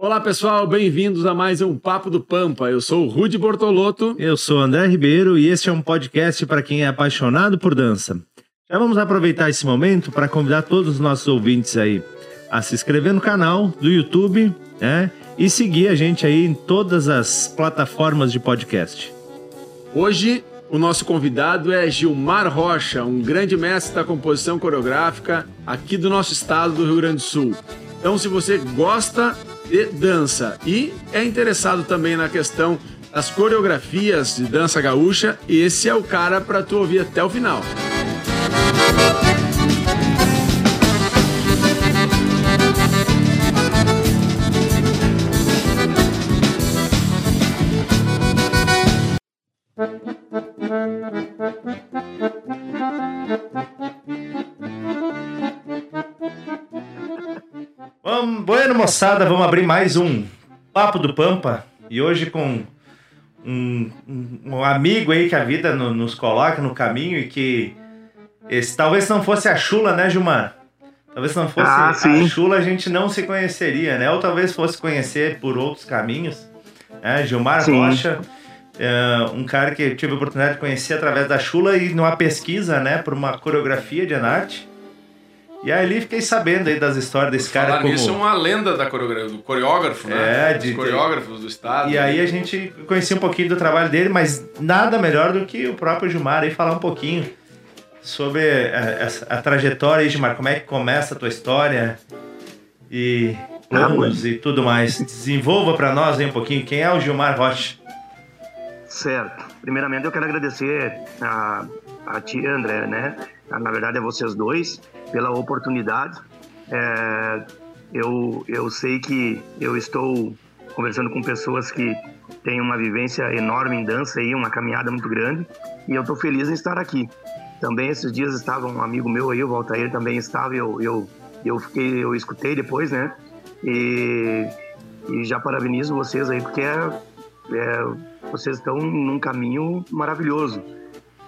Olá pessoal, bem-vindos a mais um Papo do Pampa. Eu sou o Rude Bortolotto. Eu sou André Ribeiro e este é um podcast para quem é apaixonado por dança. Já vamos aproveitar esse momento para convidar todos os nossos ouvintes aí a se inscrever no canal do YouTube, né? E seguir a gente aí em todas as plataformas de podcast. Hoje o nosso convidado é Gilmar Rocha, um grande mestre da composição coreográfica aqui do nosso estado do Rio Grande do Sul. Então, se você gosta de dança e é interessado também na questão das coreografias de dança gaúcha, esse é o cara para tu ouvir até o final. Moçada, vamos abrir mais um Papo do Pampa. E hoje com um, um, um amigo aí que a vida no, nos coloca no caminho e que esse, talvez não fosse a Chula, né, Gilmar? Talvez não fosse ah, a Chula, a gente não se conheceria, né? Ou talvez fosse conhecer por outros caminhos. Né? Gilmar sim. Rocha, é, um cara que tive a oportunidade de conhecer através da Chula e numa pesquisa, né, por uma coreografia de Anarte. E aí ali fiquei sabendo aí das histórias desse cara. Falar como... nisso é uma lenda da coreografia, do coreógrafo, né? É, de, Os coreógrafos do estado. E aí a gente conhecia um pouquinho do trabalho dele, mas nada melhor do que o próprio Gilmar aí falar um pouquinho sobre a, a, a trajetória aí, Gilmar, como é que começa a tua história e planos ah, e tudo mais. Desenvolva para nós aí um pouquinho quem é o Gilmar Rocha. Certo. Primeiramente eu quero agradecer a, a ti, André, né? Na verdade, a vocês dois, pela oportunidade. É, eu, eu sei que eu estou conversando com pessoas que têm uma vivência enorme em dança e uma caminhada muito grande, e eu estou feliz em estar aqui. Também esses dias estava um amigo meu aí, o Valtair também estava, eu, eu, eu, fiquei, eu escutei depois, né? E, e já parabenizo vocês aí, porque é, é, vocês estão num caminho maravilhoso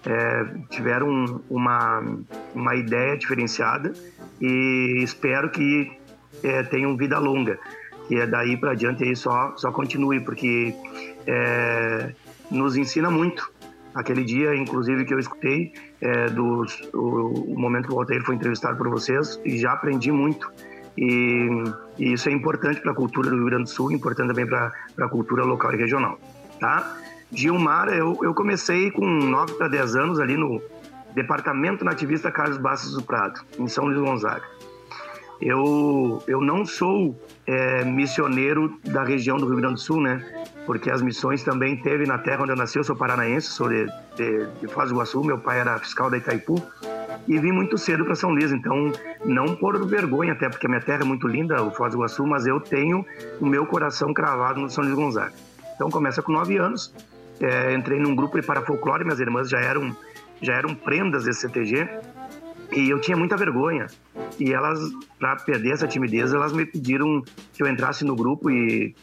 é, tiveram uma, uma ideia diferenciada e espero que é, tenham vida longa. Que é daí para adiante aí só, só continue, porque é, nos ensina muito. Aquele dia, inclusive, que eu escutei é, do o, o, momento que o Walter foi entrevistado por vocês, e já aprendi muito. E, e isso é importante para a cultura do Rio Grande do Sul, importante também para a cultura local e regional. Tá? Gilmar, eu, eu comecei com 9 para 10 anos ali no Departamento Nativista Carlos Bastos do Prado, em São Luís Gonzaga. Eu, eu não sou é, missioneiro da região do Rio Grande do Sul, né? Porque as missões também teve na terra onde eu nasci. Eu sou paranaense, sou de, de, de Foz do Iguaçu. Meu pai era fiscal da Itaipu e vim muito cedo para São Luís. Então, não por vergonha, até porque a minha terra é muito linda, o Foz do Iguaçu, mas eu tenho o meu coração cravado no São Luís Gonzaga. Então, começa com nove anos é, entrei num grupo de parafolclore, minhas irmãs já eram, já eram prendas desse CTG, e eu tinha muita vergonha. E elas, para perder essa timidez, elas me pediram que eu entrasse no grupo e,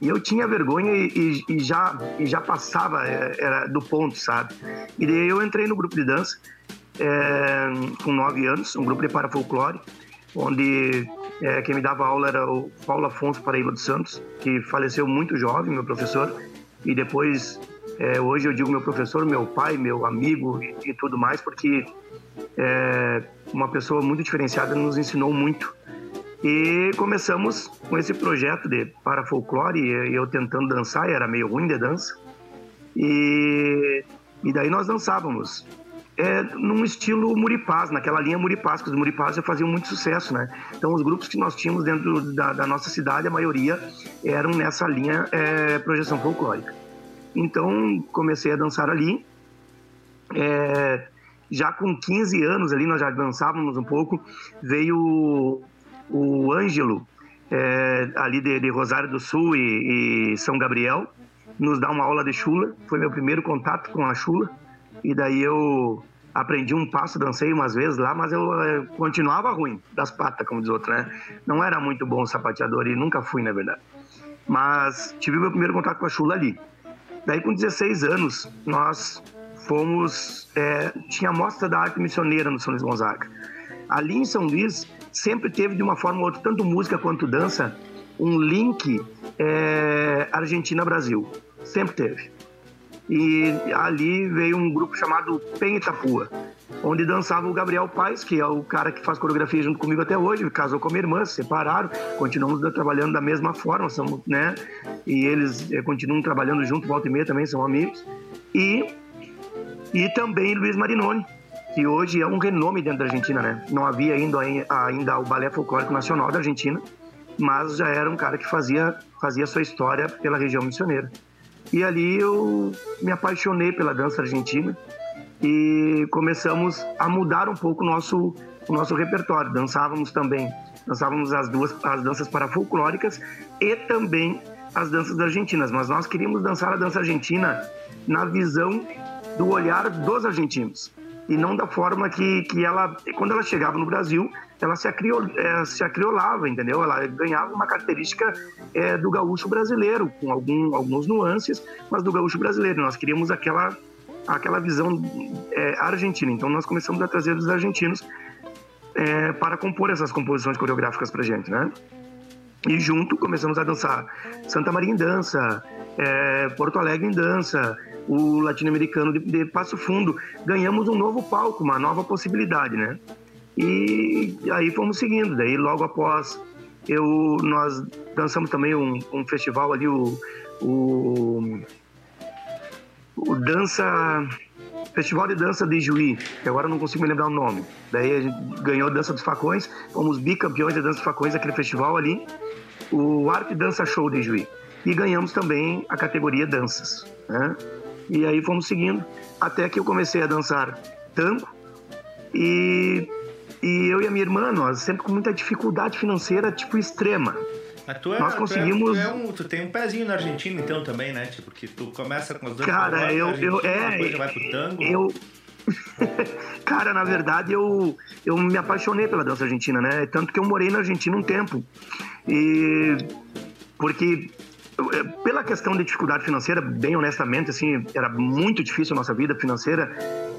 e eu tinha vergonha e, e, e já, e já passava é, era do ponto, sabe? E daí eu entrei no grupo de dança é, com nove anos, um grupo de parafolclore, onde é, quem me dava aula era o Paulo Afonso Paraíba dos Santos, que faleceu muito jovem, meu professor, e depois é, hoje eu digo meu professor, meu pai, meu amigo e, e tudo mais, porque é, uma pessoa muito diferenciada nos ensinou muito. E começamos com esse projeto de para folclore, eu tentando dançar, era meio ruim de dança. E, e daí nós dançávamos. É, num estilo Muripaz, naquela linha Muripaz, que os Muripaz já faziam muito sucesso, né? Então, os grupos que nós tínhamos dentro da, da nossa cidade, a maioria eram nessa linha é, projeção folclórica. Então comecei a dançar ali. É, já com 15 anos ali, nós já dançávamos um pouco. Veio o Ângelo, é, ali de, de, Rosário do Sul e, e, São Gabriel, nos dar uma aula de chula. Foi meu primeiro contato com a chula. E daí eu aprendi um passo, dancei umas vezes lá, mas eu, eu continuava ruim das patas, como diz outro, né? Não era muito bom sapateador e nunca fui, na verdade. Mas tive meu primeiro contato com a chula ali. Daí, com 16 anos, nós fomos. É, tinha a mostra da arte missioneira no São Luís Gonzaga. Ali em São Luís, sempre teve de uma forma ou outra, tanto música quanto dança, um link é, Argentina-Brasil. Sempre teve. E ali veio um grupo chamado Pen Itapua, onde dançava o Gabriel Paes, que é o cara que faz coreografia junto comigo até hoje, casou com a minha irmã, se separaram, continuamos trabalhando da mesma forma, somos, né? E eles é, continuam trabalhando junto, volta e meia também, são amigos. E, e também Luiz Marinoni, que hoje é um renome dentro da Argentina, né? Não havia ainda, ainda o Balé Folclórico Nacional da Argentina, mas já era um cara que fazia, fazia sua história pela região missioneira. E ali eu me apaixonei pela dança argentina e começamos a mudar um pouco o nosso, o nosso repertório. Dançávamos também, dançávamos as duas as danças parafolclóricas e também as danças argentinas, mas nós queríamos dançar a dança argentina na visão do olhar dos argentinos e não da forma que, que ela, quando ela chegava no Brasil, ela se, acriol, é, se acriolava, entendeu? Ela ganhava uma característica é, do gaúcho brasileiro, com algum, alguns nuances, mas do gaúcho brasileiro. Nós queríamos aquela, aquela visão é, argentina. Então nós começamos a trazer os argentinos é, para compor essas composições coreográficas para gente, né? E junto começamos a dançar Santa Maria em dança, é, Porto Alegre em dança, o latino-americano de, de, Passo Fundo. Ganhamos um novo palco, uma nova possibilidade, né? E aí fomos seguindo. Daí logo após eu nós dançamos também um, um festival ali o, o, o dança Festival de Dança de Juí, que agora não consigo me lembrar o nome. Daí a gente ganhou Dança dos Facões, fomos bicampeões da Dança dos Facões, aquele festival ali, o Arte Dança Show de Juí. E ganhamos também a categoria Danças, né? E aí fomos seguindo, até que eu comecei a dançar tango e, e eu e a minha irmã, nós sempre com muita dificuldade financeira, tipo, extrema. Mas tu é, Nós conseguimos. Tu, é, tu, é um, tu, tem um pezinho na Argentina, então, também, né? Tipo, que tu começa com as duas Cara, eu. eu é, depois vai pro tango. Eu. Cara, na verdade, eu, eu me apaixonei pela dança argentina, né? Tanto que eu morei na Argentina um tempo. E. Porque é, pela questão de dificuldade financeira, bem honestamente, assim, era muito difícil a nossa vida financeira,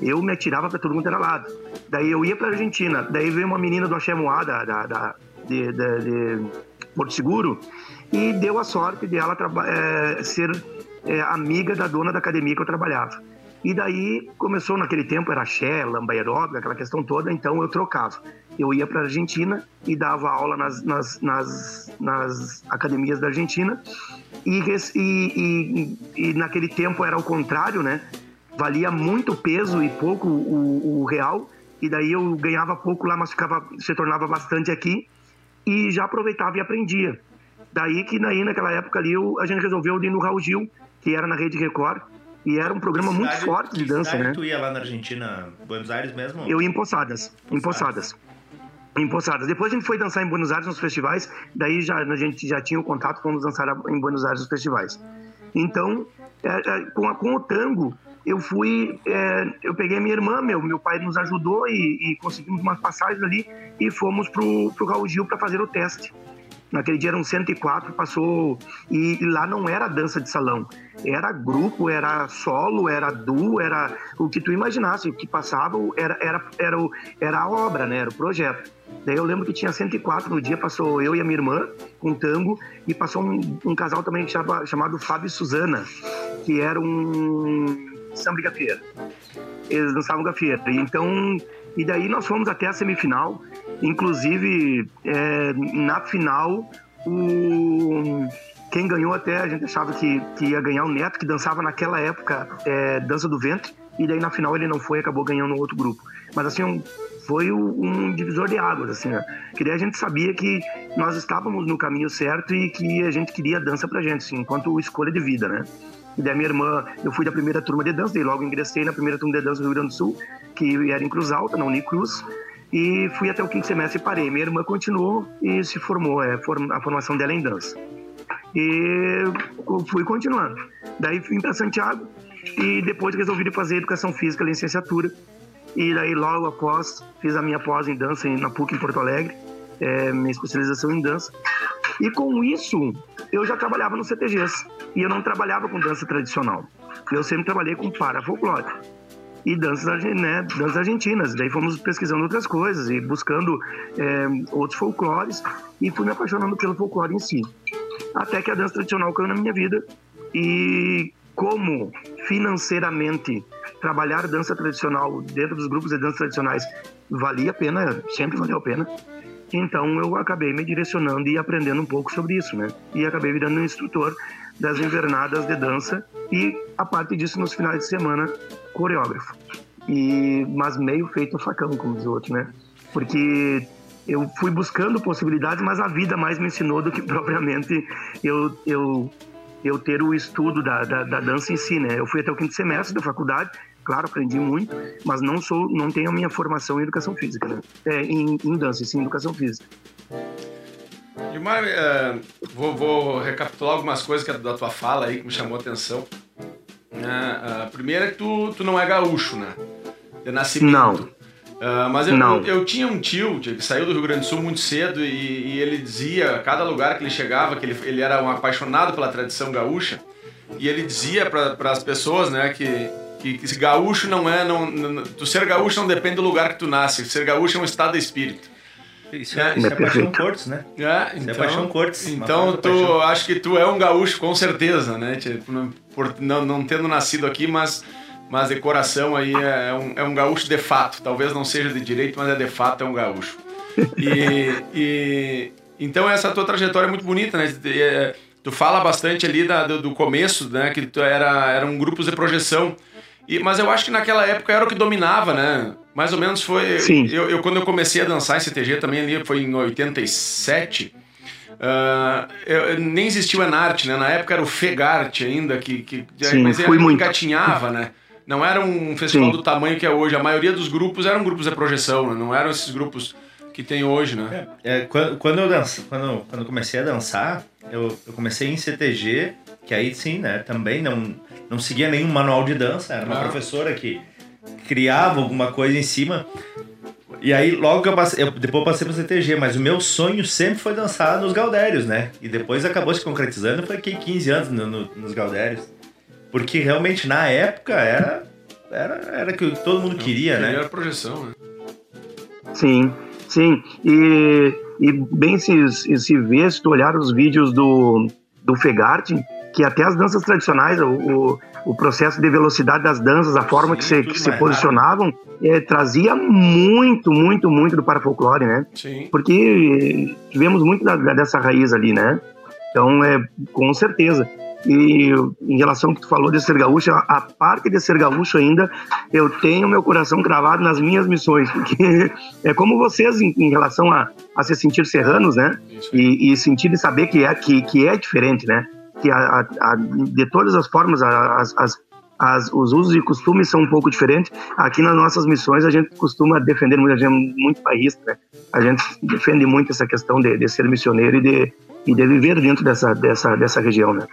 eu me atirava para todo mundo era lado. Daí eu ia para Argentina, daí veio uma menina do Axé Moá, da, da, da de, de, de Porto Seguro e deu a sorte de ela é, ser é, amiga da dona da academia que eu trabalhava. E daí começou naquele tempo, era axé, lamba aeróbica, aquela questão toda, então eu trocava. Eu ia para a Argentina e dava aula nas, nas, nas, nas academias da Argentina. E, e, e, e, naquele tempo era o contrário, né? Valia muito peso e pouco o, o real. E daí eu ganhava pouco lá, mas ficava, se tornava bastante aqui e já aproveitava e aprendia. Daí que daí, naquela época ali eu, a gente resolveu ir no Raul Gil, que era na Rede Record, e era um programa cidade, muito forte de dança, né? tu ia lá na Argentina, Buenos Aires mesmo? Eu ia em Poçadas, em Poçadas. Em Poçadas. Depois a gente foi dançar em Buenos Aires nos festivais, daí já, a gente já tinha o contato, fomos dançar em Buenos Aires nos festivais. Então, é, é, com, a, com o tango, eu fui, é, eu peguei minha irmã, meu, meu pai nos ajudou e, e conseguimos umas passagens ali e fomos pro, pro Raul Gil para fazer o teste. Naquele dia eram 104, passou. E, e, lá não era dança de salão. Era grupo, era solo, era duo, era o que tu imaginasse. O que passava era, era, era, o, era a obra, né? Era o projeto. Daí eu lembro que tinha 104 no dia, passou eu e a minha irmã com tango e passou um, um casal também chamado, chamado Fábio e Suzana, que era um samba gafieira. Eles dançavam gafieira. Então, e daí nós fomos até a semifinal. Inclusive, é, na final, o quem ganhou até a gente achava que, que ia ganhar o Neto, que dançava naquela época é, Dança do Ventre, e daí na final ele não foi, acabou ganhando outro grupo. Mas assim, um, foi um divisor de águas, assim, né? Que daí a gente sabia que nós estávamos no caminho certo e que a gente queria dança pra gente, assim, enquanto escolha de vida, né? E daí minha irmã, eu fui da primeira turma de dança, daí logo ingressei na primeira turma de dança do Rio Grande do Sul, que era em Cruz Alta, na Unicruz, e fui até o quinto semestre e parei. Minha irmã continuou e se formou, é, a formação dela é em dança. E fui continuando. Daí vim para Santiago e depois resolvi fazer educação física, licenciatura. E daí logo após fiz a minha pós em dança na PUC em Porto Alegre, é, minha especialização em dança. E com isso, eu já trabalhava no CTGs. E eu não trabalhava com dança tradicional. Eu sempre trabalhei com parafolclore. e danças, né, danças argentinas. Daí fomos pesquisando outras coisas e buscando é, outros folclores e fui me apaixonando pelo folclore em si. Até que a dança tradicional caiu na minha vida e como financeiramente trabalhar dança tradicional dentro dos grupos de dança tradicionais valia a pena, sempre valeu a pena. Então eu acabei me direcionando e aprendendo um pouco sobre isso, né? E acabei virando um instrutor das invernadas de dança e a parte disso nos finais de semana coreógrafo. E mas meio feito facão, como diz o outro, né? Porque eu fui buscando possibilidades, mas a vida mais me ensinou do que propriamente eu eu eu ter o estudo da, da, da dança em si, né? Eu fui até o quinto semestre da faculdade, claro, aprendi muito, mas não sou, não tenho a minha formação em educação física, né? É, em, em dança, sim, em educação física. Gilmar, uh, vou, vou, recapitular algumas coisas que da tua fala aí que me chamou a atenção. Uh, uh, primeiro é que tu, tu não é gaúcho, né? De nascimento. Não. Uh, mas eu, eu, eu, tinha um tio que saiu do Rio Grande do Sul muito cedo e, e ele dizia, a cada lugar que ele chegava, que ele, ele era um apaixonado pela tradição gaúcha, e ele dizia para as pessoas né, que, que, que gaúcho não é. Não, não, tu ser gaúcho não depende do lugar que tu nasce, ser gaúcho é um estado de espírito. Isso é, isso é paixão Cortes, né? É, então, isso é então, paixão Cortes. Então tu paixão. acho que tu é um gaúcho com certeza, né? Tipo, por não, não tendo nascido aqui, mas mas de coração aí é, é um, é um gaúcho de fato. Talvez não seja de direito, mas é de fato é um gaúcho. E, e então essa tua trajetória é muito bonita, né? É, tu fala bastante ali da, do, do, começo, né? Que tu era eram grupos de projeção. E, mas eu acho que naquela época era o que dominava, né? Mais ou menos foi. Sim. Eu, eu quando eu comecei a dançar em CTG também ali foi em 87. Uh, eu, nem existiu o Enarte, né? Na época era o Fegarte ainda, que, que Sim, mas fui muito. engatinhava, né? Não era um festival Sim. do tamanho que é hoje. A maioria dos grupos eram grupos de projeção, né? não eram esses grupos que tem hoje, né? É, é, quando, quando, eu danço, quando, quando eu comecei a dançar, eu, eu comecei em CTG, que aí sim, né? Também não, não seguia nenhum manual de dança, era uma ah. professora que criava alguma coisa em cima. E aí, logo que eu passei, eu, depois eu passei pro CTG, mas o meu sonho sempre foi dançar nos Galdérios, né? E depois acabou se concretizando, foi fiquei 15 anos no, no, nos Galdérios. Porque realmente na época era era, era que todo mundo queria, né? Era projeção, né? Sim, sim. E, e bem se, se vê, se tu olhar os vídeos do, do Fegarte, que até as danças tradicionais, o, o, o, processo de velocidade das danças, a forma Sim, que se, que se posicionavam, é, trazia muito, muito, muito do parafolclore, né? Sim. Porque tivemos muito da, dessa raiz ali, né? Então, é, com certeza. E em relação ao que tu falou de ser gaúcho, a parte de ser gaúcho ainda, eu tenho meu coração cravado nas minhas missões, porque é como vocês em, em relação a, a se sentir serranos, né? E, e, sentir e saber que é, que, que é diferente, né? Que a, a, a de todas as formas, as, as, as, os usos e costumes são um pouco diferentes. Aqui nas nossas missões a gente costuma defender muito, a gente é muito paísta, né? A gente defende muito essa questão de, de ser missioneiro e de, e de viver dentro dessa, dessa, dessa região, né?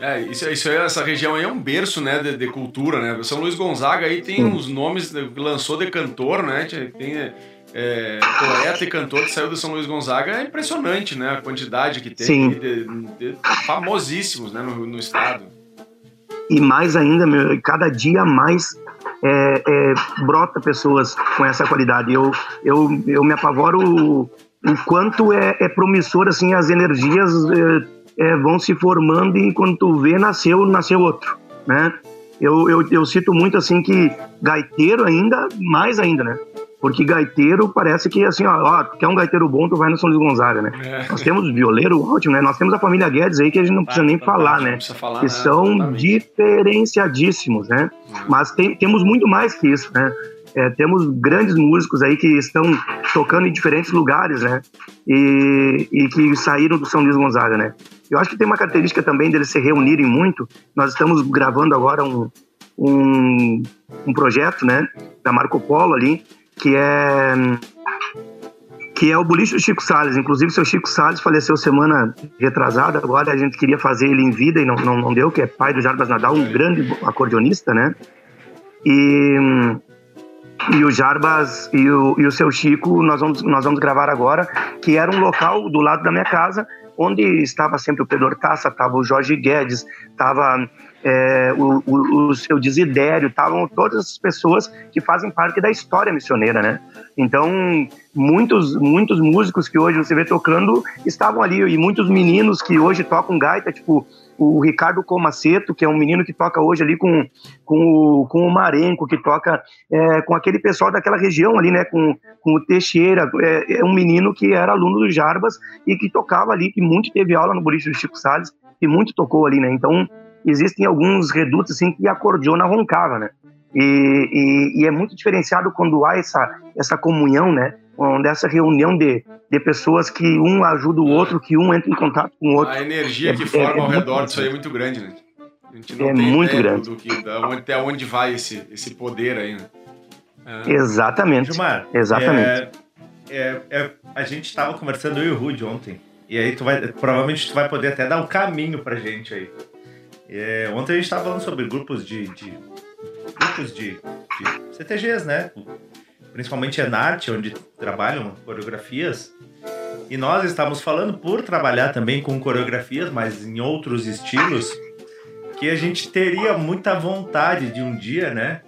É, isso, isso aí, essa região aí é um berço, né, de, de cultura, né? São Luís Gonzaga aí tem uns nomes, lançou de cantor, né? Tem é, poeta e cantor que saiu de São Luís Gonzaga, é impressionante, né? A quantidade que tem de, de, famosíssimos, né, no, no, estado. E mais ainda, meu, cada dia mais é, é, brota pessoas com essa qualidade. Eu, eu, eu me apavoro o, o quanto é, é promissor, assim, as energias é, é, vão se formando e quando tu vê, nasceu, nasceu outro, né? Eu, eu, eu cito muito assim que gaiteiro ainda, mais ainda, né? Porque gaiteiro parece que assim, ó, ó quer um gaiteiro bom, tu vai no São Luís Gonzaga, né? É. Nós temos violeiro ótimo, né? Nós temos a família Guedes aí que a gente não precisa ah, nem falar, né? Falar, que né? são diferenciadíssimos, né? Mas tem, temos muito mais que isso, né? É, temos grandes músicos aí que estão tocando em diferentes lugares, né? E, e que saíram do São Luís Gonzaga, né? Eu acho que tem uma característica também deles se reunirem muito. Nós estamos gravando agora um, um, um projeto, né? Da Marco Polo ali, que é que é o boliche do Chico Salles. Inclusive, seu Chico Salles faleceu semana retrasada. Agora a gente queria fazer ele em vida e não, não, não deu, que é pai do Jarbas Nadal, um grande acordeonista, né? E e o Jarbas e o, e o seu Chico, nós vamos, nós vamos gravar agora, que era um local do lado da minha casa, onde estava sempre o Pedro Taça, estava o Jorge Guedes, estava é, o, o, o, seu Desidério, estavam todas as pessoas que fazem parte da história missioneira, né? Então, muitos, muitos músicos que hoje você vê tocando estavam ali, e muitos meninos que hoje tocam gaita, tipo o Ricardo Comaceto, que é um menino que toca hoje ali com, com, o, com o Marenco, que toca é, com aquele pessoal daquela região ali, né, com, com o Teixeira, é, é, um menino que era aluno do Jarbas e que tocava ali, que muito teve aula no boliche do Chico Salles, e muito tocou ali, né, então existem alguns redutos assim que a cordiona roncava, né? E, e, e, é muito diferenciado quando há essa, essa comunhão, né? Onde essa reunião de, de pessoas que um ajuda o outro, que um entra em contato com o outro. A energia que é, forma é, ao redor disso aí é muito grande, né? A gente não é tem muito grande. Que, da onde, até onde vai esse, esse poder aí, né? É. Exatamente. Gilmar, Exatamente. É, é, é a gente estava conversando eu e o Rude ontem. E aí tu vai, provavelmente tu vai poder até dar um caminho pra gente aí. É, ontem a gente estava falando sobre grupos de, de grupos de, de, CTGs, né? Principalmente Enarte, onde trabalham coreografias. E nós estávamos falando por trabalhar também com coreografias, mas em outros estilos, que a gente teria muita vontade de um dia, né?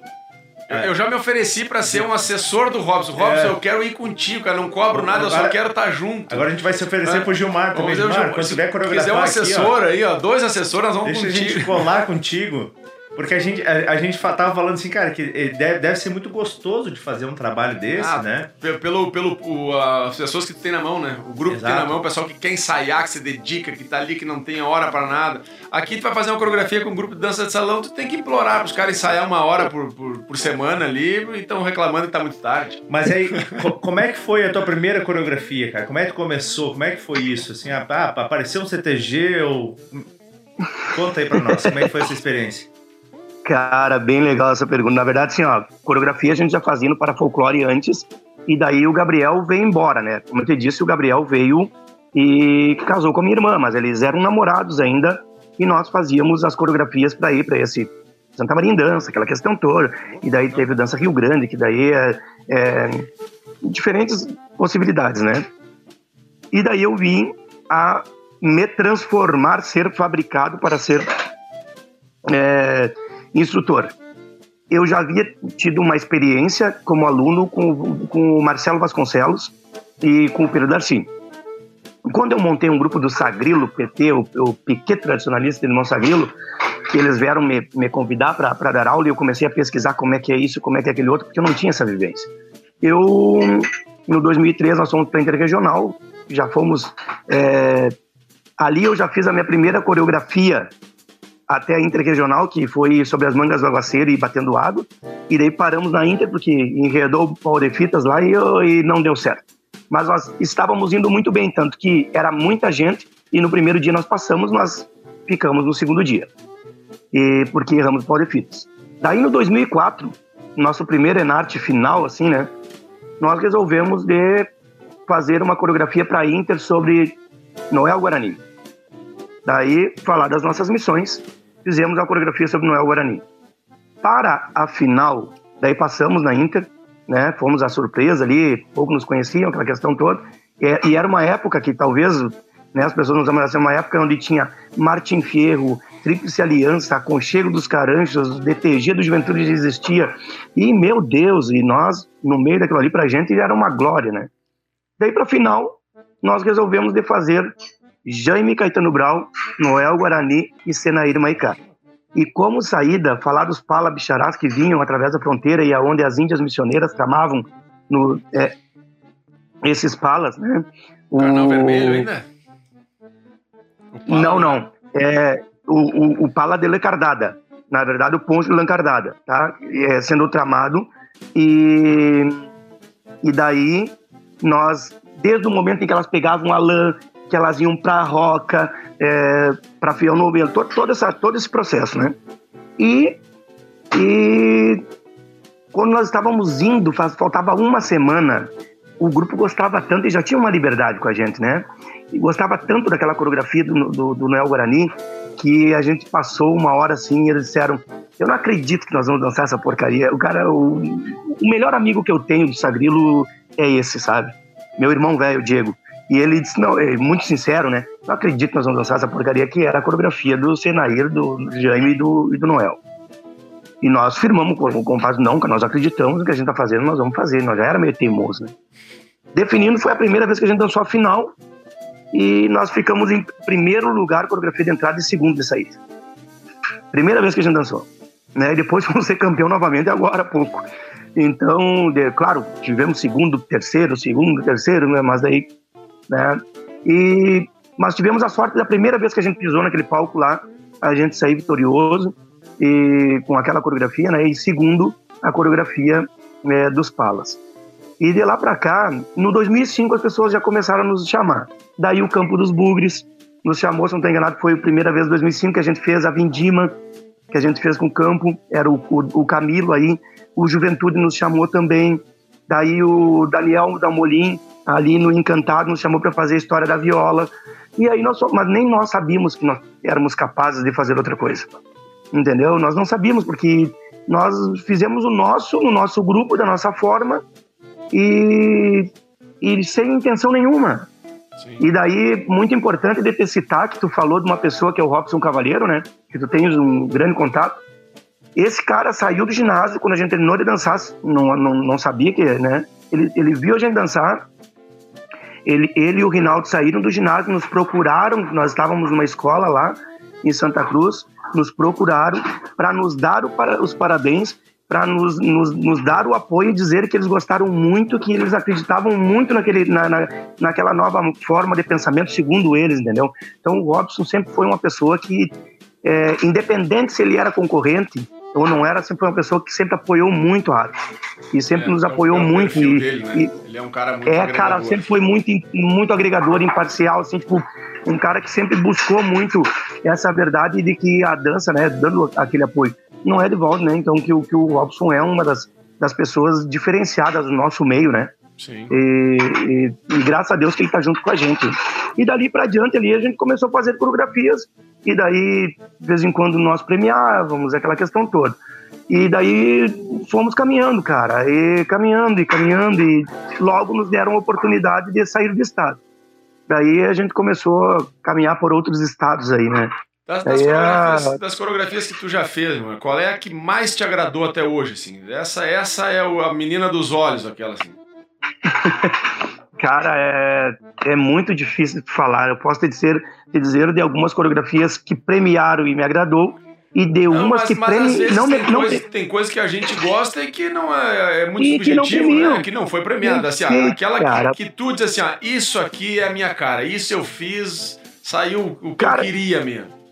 É. Eu já me ofereci para ser um assessor do Robson. Robson, é. eu quero ir contigo, cara. Não cobro nada, agora, eu só quero estar tá junto. Agora a gente vai se oferecer é. pro Gilmar também. Gilmar, quando tiver coreografia. Se quiser um assessor aqui, ó, aí, ó, dois assessores, nós vamos deixa contigo. Deixa a gente colar contigo. Porque a gente, a, a gente tava falando assim, cara, que deve, deve ser muito gostoso de fazer um trabalho desse, ah, né? Pelo, pelo o, as pessoas que tu tem na mão, né? O grupo Exato. que tem na mão, o pessoal que quer ensaiar, que se dedica, que tá ali, que não tem hora para nada. Aqui tu vai fazer uma coreografia com um grupo de dança de salão, tu tem que implorar pros caras ensaiar uma hora por, por, por semana ali e estão reclamando que tá muito tarde. Mas aí, como é que foi a tua primeira coreografia, cara? Como é que começou? Como é que foi isso? Assim, ah, apareceu um CTG ou... Conta aí pra nós, como é que foi essa experiência? Cara, bem legal essa pergunta. Na verdade, assim, ó, coreografia a gente já fazia no para folclore antes, e daí o Gabriel veio embora, né? Como eu te disse, o Gabriel veio e casou com a minha irmã, mas eles eram namorados ainda, e nós fazíamos as coreografias para ir para esse Santa Maria em Dança, aquela questão toda. E daí teve o Dança Rio Grande, que daí é, é diferentes possibilidades, né? E daí eu vim a me transformar, ser fabricado para ser é, instrutor. Eu já havia tido uma experiência como aluno com, com o Marcelo Vasconcelos e com o Pedro Darcy. Quando eu montei um grupo do Sagrilo, PT, o, o Piquet Tradicionalista do Irmão Sagrilo, que eles vieram me, me convidar para dar aula e eu comecei a pesquisar como é que é isso, como é que é aquele outro, porque eu não tinha essa vivência. Eu, no 2003, nós fomos para a Interregional, já fomos... É, ali eu já fiz a minha primeira coreografia até a Interregional, que foi sobre as mangas do aguaceiro e batendo água. E daí paramos na Inter, porque enredou o pau de fitas lá e, e não deu certo. Mas nós estávamos indo muito bem, tanto que era muita gente e no primeiro dia nós passamos, nós ficamos no segundo dia. E porque erramos o pau de fitas. Daí no 2004, nosso primeiro Enarte final, assim, né? Nós resolvemos de fazer uma coreografia para a Inter sobre Noel Guarani. Daí, falar das nossas missões fizemos a coreografia sobre Noel Guarani. Para a final, daí passamos na Inter, né? Fomos à surpresa ali, pouco nos conheciam, aquela questão toda. E, e era uma época que talvez né, as pessoas nos amarrassem, uma época onde tinha Martin Fierro, Tríplice Aliança, Aconchego dos Caranchos, DTG do Juventude existia. E, meu Deus, e nós, no meio daquilo ali, pra gente, era uma glória, né? Daí, pra final, nós resolvemos de fazer Jaime Caetano Brau, Noel Guarani e Senaír Maicá. E como saída, falar dos pala bicharás que vinham através da fronteira e aonde as índias missioneiras tramavam no, é, esses palas, né? O Carnal Vermelho ainda? Não, não. É, o, o, o pala de Lancardada. Na verdade, o poncho de Lancardada, tá? É, sendo tramado. E, e daí, nós, desde o momento em que elas pegavam a lã, que elas iam para a Roca, é, para Fiel Novelo, todo, todo, essa, todo esse processo, né? E, e quando nós estávamos indo, faltava uma semana, o grupo gostava tanto e já tinha uma liberdade com a gente, né? E gostava tanto daquela coreografia do, do, do Noel Guarani que a gente passou uma hora assim e eles disseram: Eu não acredito que nós vamos dançar essa porcaria. O cara, o, o melhor amigo que eu tenho do Sagrilo é esse, sabe? Meu irmão velho, Diego. E ele disse, não, é muito sincero, né? não acredito que nós vamos dançar essa porcaria que era a coreografia do Senair, do Jaime e do, e do Noel. E nós firmamos com o compasso, não, que nós acreditamos que a gente tá fazendo, nós vamos fazer. Nós já era meio teimoso, né? Definindo, foi a primeira vez que a gente dançou a final e nós ficamos em primeiro lugar, coreografia de entrada e segundo de saída. Primeira vez que a gente dançou. Né? E depois fomos ser campeão novamente agora há pouco. Então, de, claro, tivemos segundo, terceiro, segundo, terceiro, né? Mas daí, né? E mas tivemos a sorte da primeira vez que a gente pisou naquele palco lá, a gente sair vitorioso e com aquela coreografia, né? E segundo, a coreografia né, dos Palas. E de lá para cá, no 2005 as pessoas já começaram a nos chamar. Daí o Campo dos Bugres nos chamou, se não estou enganado, foi a primeira vez em 2005 que a gente fez a Vindima, que a gente fez com o campo, era o, o, o Camilo aí, o Juventude nos chamou também, daí o Daniel Dalmolin, ali no Encantado, nos chamou para fazer a história da viola, e aí nós, mas nem nós sabíamos que nós éramos capazes de fazer outra coisa, entendeu? Nós não sabíamos, porque nós fizemos o nosso, no nosso grupo, da nossa forma, e, e sem intenção nenhuma, Sim. E daí, muito importante de te citar que tu falou de uma pessoa que é o Robson Cavalheiro, né? Que tu tens um grande contato. Esse cara saiu do ginásio quando a gente terminou de dançar, não, não, não sabia que, né? Ele, ele viu a gente dançar, ele, ele e o Rinaldo saíram do ginásio, nos procuraram, nós estávamos numa escola lá em Santa Cruz, nos procuraram para nos dar para, os parabéns para nos, nos, nos, dar o apoio e dizer que eles gostaram muito, que eles acreditavam muito naquele, na, na, naquela nova forma de pensamento, segundo eles, entendeu? Então o Robson sempre foi uma pessoa que, é, independente se ele era concorrente ou não era, sempre foi uma pessoa que sempre apoiou muito a arte. E sempre é, nos apoiou é muito. E, dele, né? e, ele é um cara muito É, agregador. cara, sempre foi muito, muito agregador, imparcial, assim, tipo, um cara que sempre buscou muito essa verdade de que a dança, né, dando aquele apoio não é de volta, né? Então que, que o Robson é uma das, das pessoas diferenciadas do nosso meio, né? Sim. E, e, e, graças a Deus que ele está junto com a gente. E dali para adiante ali a gente começou a fazer coreografias e daí de vez em quando nós premiávamos aquela questão toda. E daí fomos caminhando, cara, e caminhando e caminhando e logo nos deram a oportunidade de sair do estado. Daí a gente começou a caminhar por outros estados aí, né? Das, das, coreografias, das, coreografias, que tu já fez, mano, qual é a que mais te agradou até hoje, assim? Essa, essa é a menina dos olhos, aquela, assim. Cara, é, é muito difícil de falar. Eu posso te dizer, te dizer de algumas coreografias que premiaram e me agradou, e de não, umas mas, que premiaram. Não, tem, não, coisa, tem coisa que a gente gosta e que não é, é muito e subjetivo, que né? Que não foi premiada. Assim, sei, aquela que, que, tu diz assim, ah, isso aqui é a minha cara, isso eu fiz, saiu o que cara, eu queria mesmo.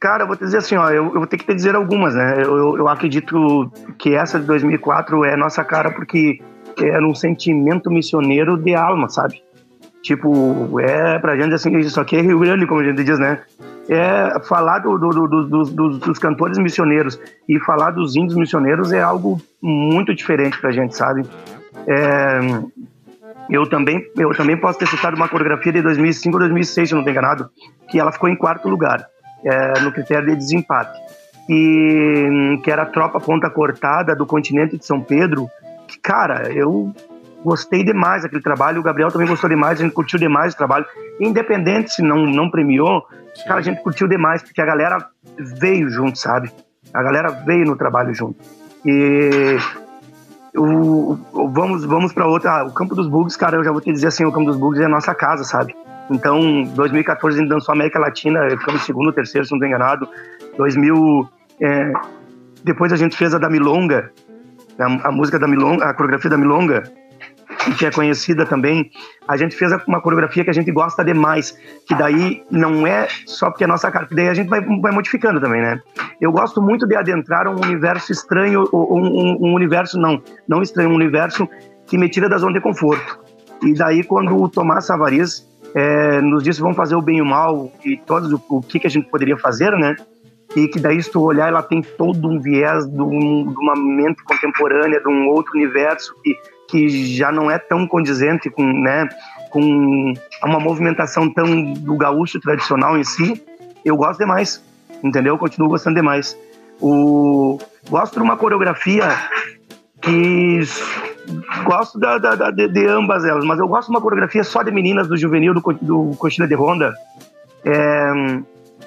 Cara, eu vou te dizer assim, ó, eu, eu vou ter que te dizer algumas, né? Eu, eu acredito que essa de 2004 é nossa cara porque era um sentimento missioneiro de alma, sabe? Tipo, é pra gente assim, isso aqui é Rio Grande, como a gente diz, né? É falar do, do, do, dos, dos, cantores missioneiros e falar dos índios missioneiros é algo muito diferente pra gente, sabe? É, eu também, eu também posso ter citado uma coreografia de 2005 ou 2006, se não estou enganado, que ela ficou em quarto lugar é, no critério de desempate. E que era a tropa ponta cortada do continente de São Pedro. Cara, eu gostei demais daquele trabalho. O Gabriel também gostou demais, a gente curtiu demais o trabalho. Independente se não, não premiou, cara, a gente curtiu demais, porque a galera veio junto, sabe? A galera veio no trabalho junto. E o, o vamos vamos para outra. Ah, o Campo dos Bugs, cara, eu já vou te dizer assim: o Campo dos Bugs é a nossa casa, sabe? Então, 2014 a gente dançou América Latina, ficamos segundo, terceiro, se não estou enganado. 2000, é, depois a gente fez a da Milonga, a, a, música da Milonga, a coreografia da Milonga, que é conhecida também. A gente fez uma coreografia que a gente gosta demais, que daí não é só porque é nossa cara, que daí a gente vai, vai modificando também, né? Eu gosto muito de adentrar um universo estranho, um, um, um universo, não, não estranho, um universo que me tira da zona de conforto. E daí, quando o Tomás Savariz é, nos disse vamos fazer o bem e o mal e todos o, o que, que a gente poderia fazer, né? E que daí se tu olhar ela tem todo um viés de, um, de uma mente contemporânea, de um outro universo que, que já não é tão condizente com, né, com uma movimentação tão do gaúcho tradicional em si. Eu gosto demais, entendeu? Eu continuo gostando demais. O, gosto de uma coreografia que gosto da, da, da, de, ambas elas, mas eu gosto de uma coreografia só de meninas do juvenil do, do de Ronda, É,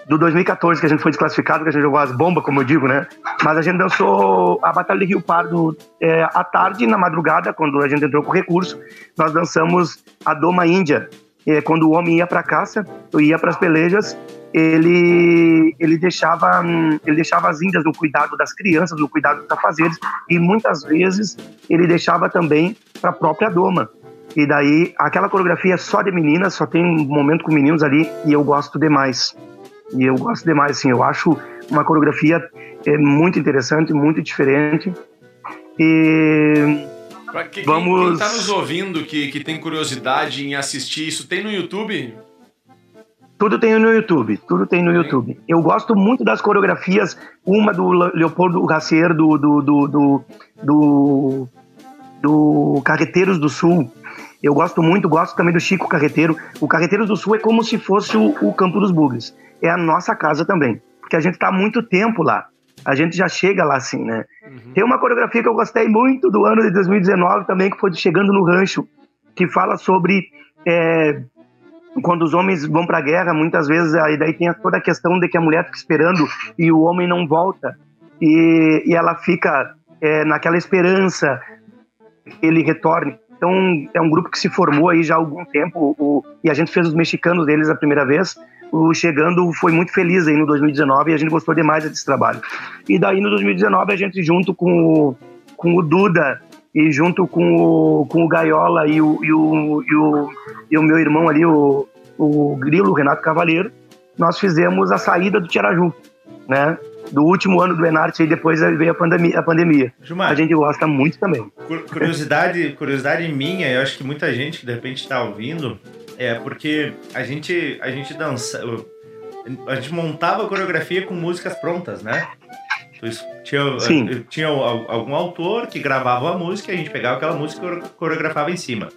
do 2014, que a gente foi desclassificado, que a gente jogou as bombas, como eu digo, né? Mas a gente dançou a Batalha de Rio Pardo é, à tarde, na madrugada, quando a gente entrou com recurso. Nós dançamos a Doma Índia. É, quando o homem ia para caça, ia para as pelejas, ele ele deixava ele deixava as índias no cuidado das crianças, no cuidado dos afazeres e muitas vezes ele deixava também para a própria doma. E daí aquela coreografia é só de meninas, só tem um momento com meninos ali e eu gosto demais. E eu gosto demais, assim, eu acho uma coreografia é, muito interessante, muito diferente. E Pra que, Vamos... quem, está nos ouvindo que, que tem curiosidade em assistir isso, tem no YouTube? Tudo tem no YouTube, tudo tem no YouTube. Eu gosto muito das coreografias, uma do Leopoldo Gacier, do, do, do, do, do, do Carreteiros do Sul. Eu gosto muito, gosto também do Chico Carreteiro. O Carreteiros do Sul é como se fosse o, o Campo dos Bugres. É a nossa casa também, porque a gente está há muito tempo lá. A gente já chega lá assim, né? Uhum. Tem uma coreografia que eu gostei muito do ano de 2019 também, que foi de Chegando no Rancho, que fala sobre é, quando os homens vão para a guerra, muitas vezes aí daí tem toda a questão de que a mulher fica esperando e o homem não volta e, e ela fica é, naquela esperança que ele retorne. Então é um grupo que se formou aí já há algum tempo o, e a gente fez os mexicanos deles a primeira vez. O Chegando foi muito feliz aí no 2019 e a gente gostou demais desse trabalho. E daí no 2019 a gente junto com o, com o Duda e junto com o, com o Gaiola e o, e o, e o, e o meu irmão ali, o, o Grilo, o Renato Cavaleiro, nós fizemos a saída do Tiaraju, né? Do último ano do Enarte, e depois veio a pandemia. A, pandemia. Gilmar, a gente gosta muito também. Curiosidade, curiosidade minha, eu acho que muita gente que de repente está ouvindo, é porque a gente, a gente dança, a gente montava a coreografia com músicas prontas, né? Tinha, Sim. tinha algum autor que gravava a música, a gente pegava aquela música e coreografava em cima.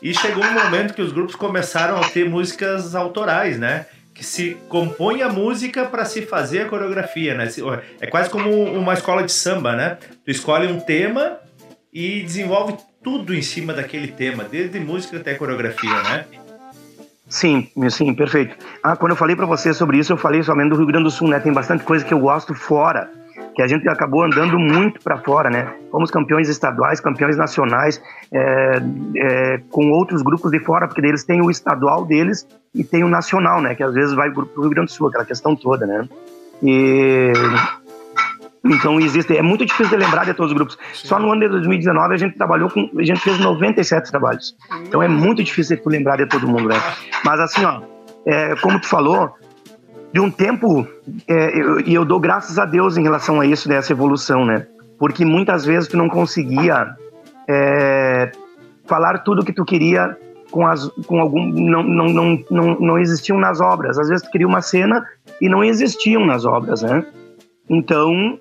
E chegou um momento que os grupos começaram a ter músicas autorais, né? Que se compõe a música para se fazer a coreografia, né? É quase como uma escola de samba, né? Tu escolhe um tema e desenvolve tudo em cima daquele tema, desde música até coreografia, né? Sim, sim, perfeito. Ah, quando eu falei para você sobre isso, eu falei somente do Rio Grande do Sul, né? Tem bastante coisa que eu gosto fora que a gente acabou andando muito para fora, né? Fomos campeões estaduais, campeões nacionais, é, é, com outros grupos de fora, porque eles têm o estadual deles e tem o nacional, né? Que às vezes vai para o Rio Grande do Sul, aquela questão toda, né? E então existe, é muito difícil de lembrar de todos os grupos. Sim. Só no ano de 2019 a gente trabalhou com, a gente fez 97 trabalhos. Então é muito difícil de lembrar de todo mundo, né? Mas assim, ó, é, como tu falou, de um tempo, é, eu, e eu dou graças a Deus em relação a isso, dessa evolução, né? Porque muitas vezes tu não conseguia é, falar tudo que tu queria com, as, com algum. Não, não, não, não, não existiam nas obras. Às vezes tu queria uma cena e não existiam nas obras, né? Então,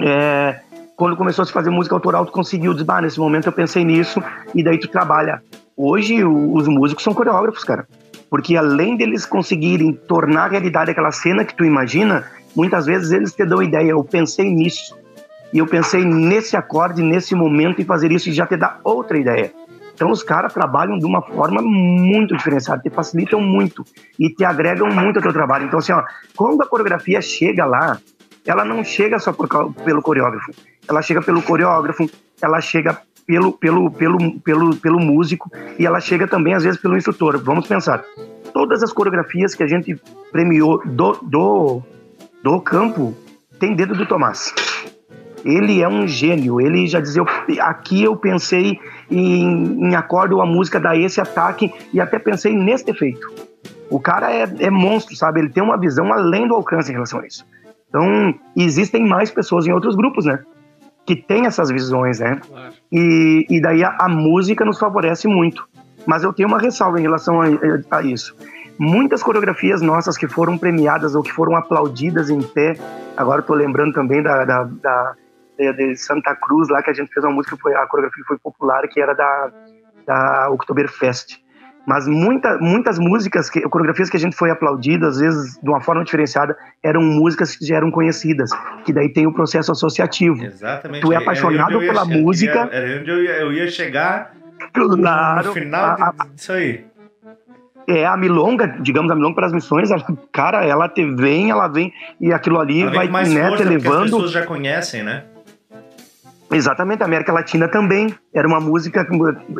é, quando começou a se fazer música autoral, tu conseguiu dizer, ah, nesse momento eu pensei nisso, e daí tu trabalha. Hoje, os músicos são coreógrafos, cara. Porque além deles conseguirem tornar realidade aquela cena que tu imagina, muitas vezes eles te dão ideia, eu pensei nisso. E eu pensei nesse acorde, nesse momento, e fazer isso e já te dá outra ideia. Então os caras trabalham de uma forma muito diferenciada, te facilitam muito e te agregam muito ao teu trabalho. Então assim, ó, quando a coreografia chega lá, ela não chega só por, pelo coreógrafo, ela chega pelo coreógrafo, ela chega pelo, pelo, pelo, pelo, pelo músico e ela chega também, às vezes, pelo instrutor. Vamos pensar, todas as coreografias que a gente premiou do, do, do campo tem dedo do Tomás. Ele é um gênio. Ele já dizia, aqui eu pensei em, em acorde a música dar esse ataque e até pensei nesse efeito. O cara é, é monstro, sabe? Ele tem uma visão além do alcance em relação a isso. Então, existem mais pessoas em outros grupos, né? Que tem essas visões, né? Claro. E, e daí a, a, música nos favorece muito. Mas eu tenho uma ressalva em relação a, a isso. Muitas coreografias nossas que foram premiadas ou que foram aplaudidas em pé, agora estou lembrando também da, da, da de Santa Cruz, lá que a gente fez uma música, foi, a coreografia foi popular, que era da, da Oktoberfest. Mas muita, muitas músicas, que, coreografias que a gente foi aplaudido, às vezes de uma forma diferenciada, eram músicas que já eram conhecidas, que daí tem o processo associativo. Exatamente. Tu é apaixonado pela música. Era onde eu ia, eu ia chegar claro, no final a, disso aí. É, a milonga, digamos, a milonga para as missões, ela, cara, ela te vem, ela vem, e aquilo ali ela vai mais né, te levando. As pessoas já conhecem, né? Exatamente, a América Latina também. Era uma música.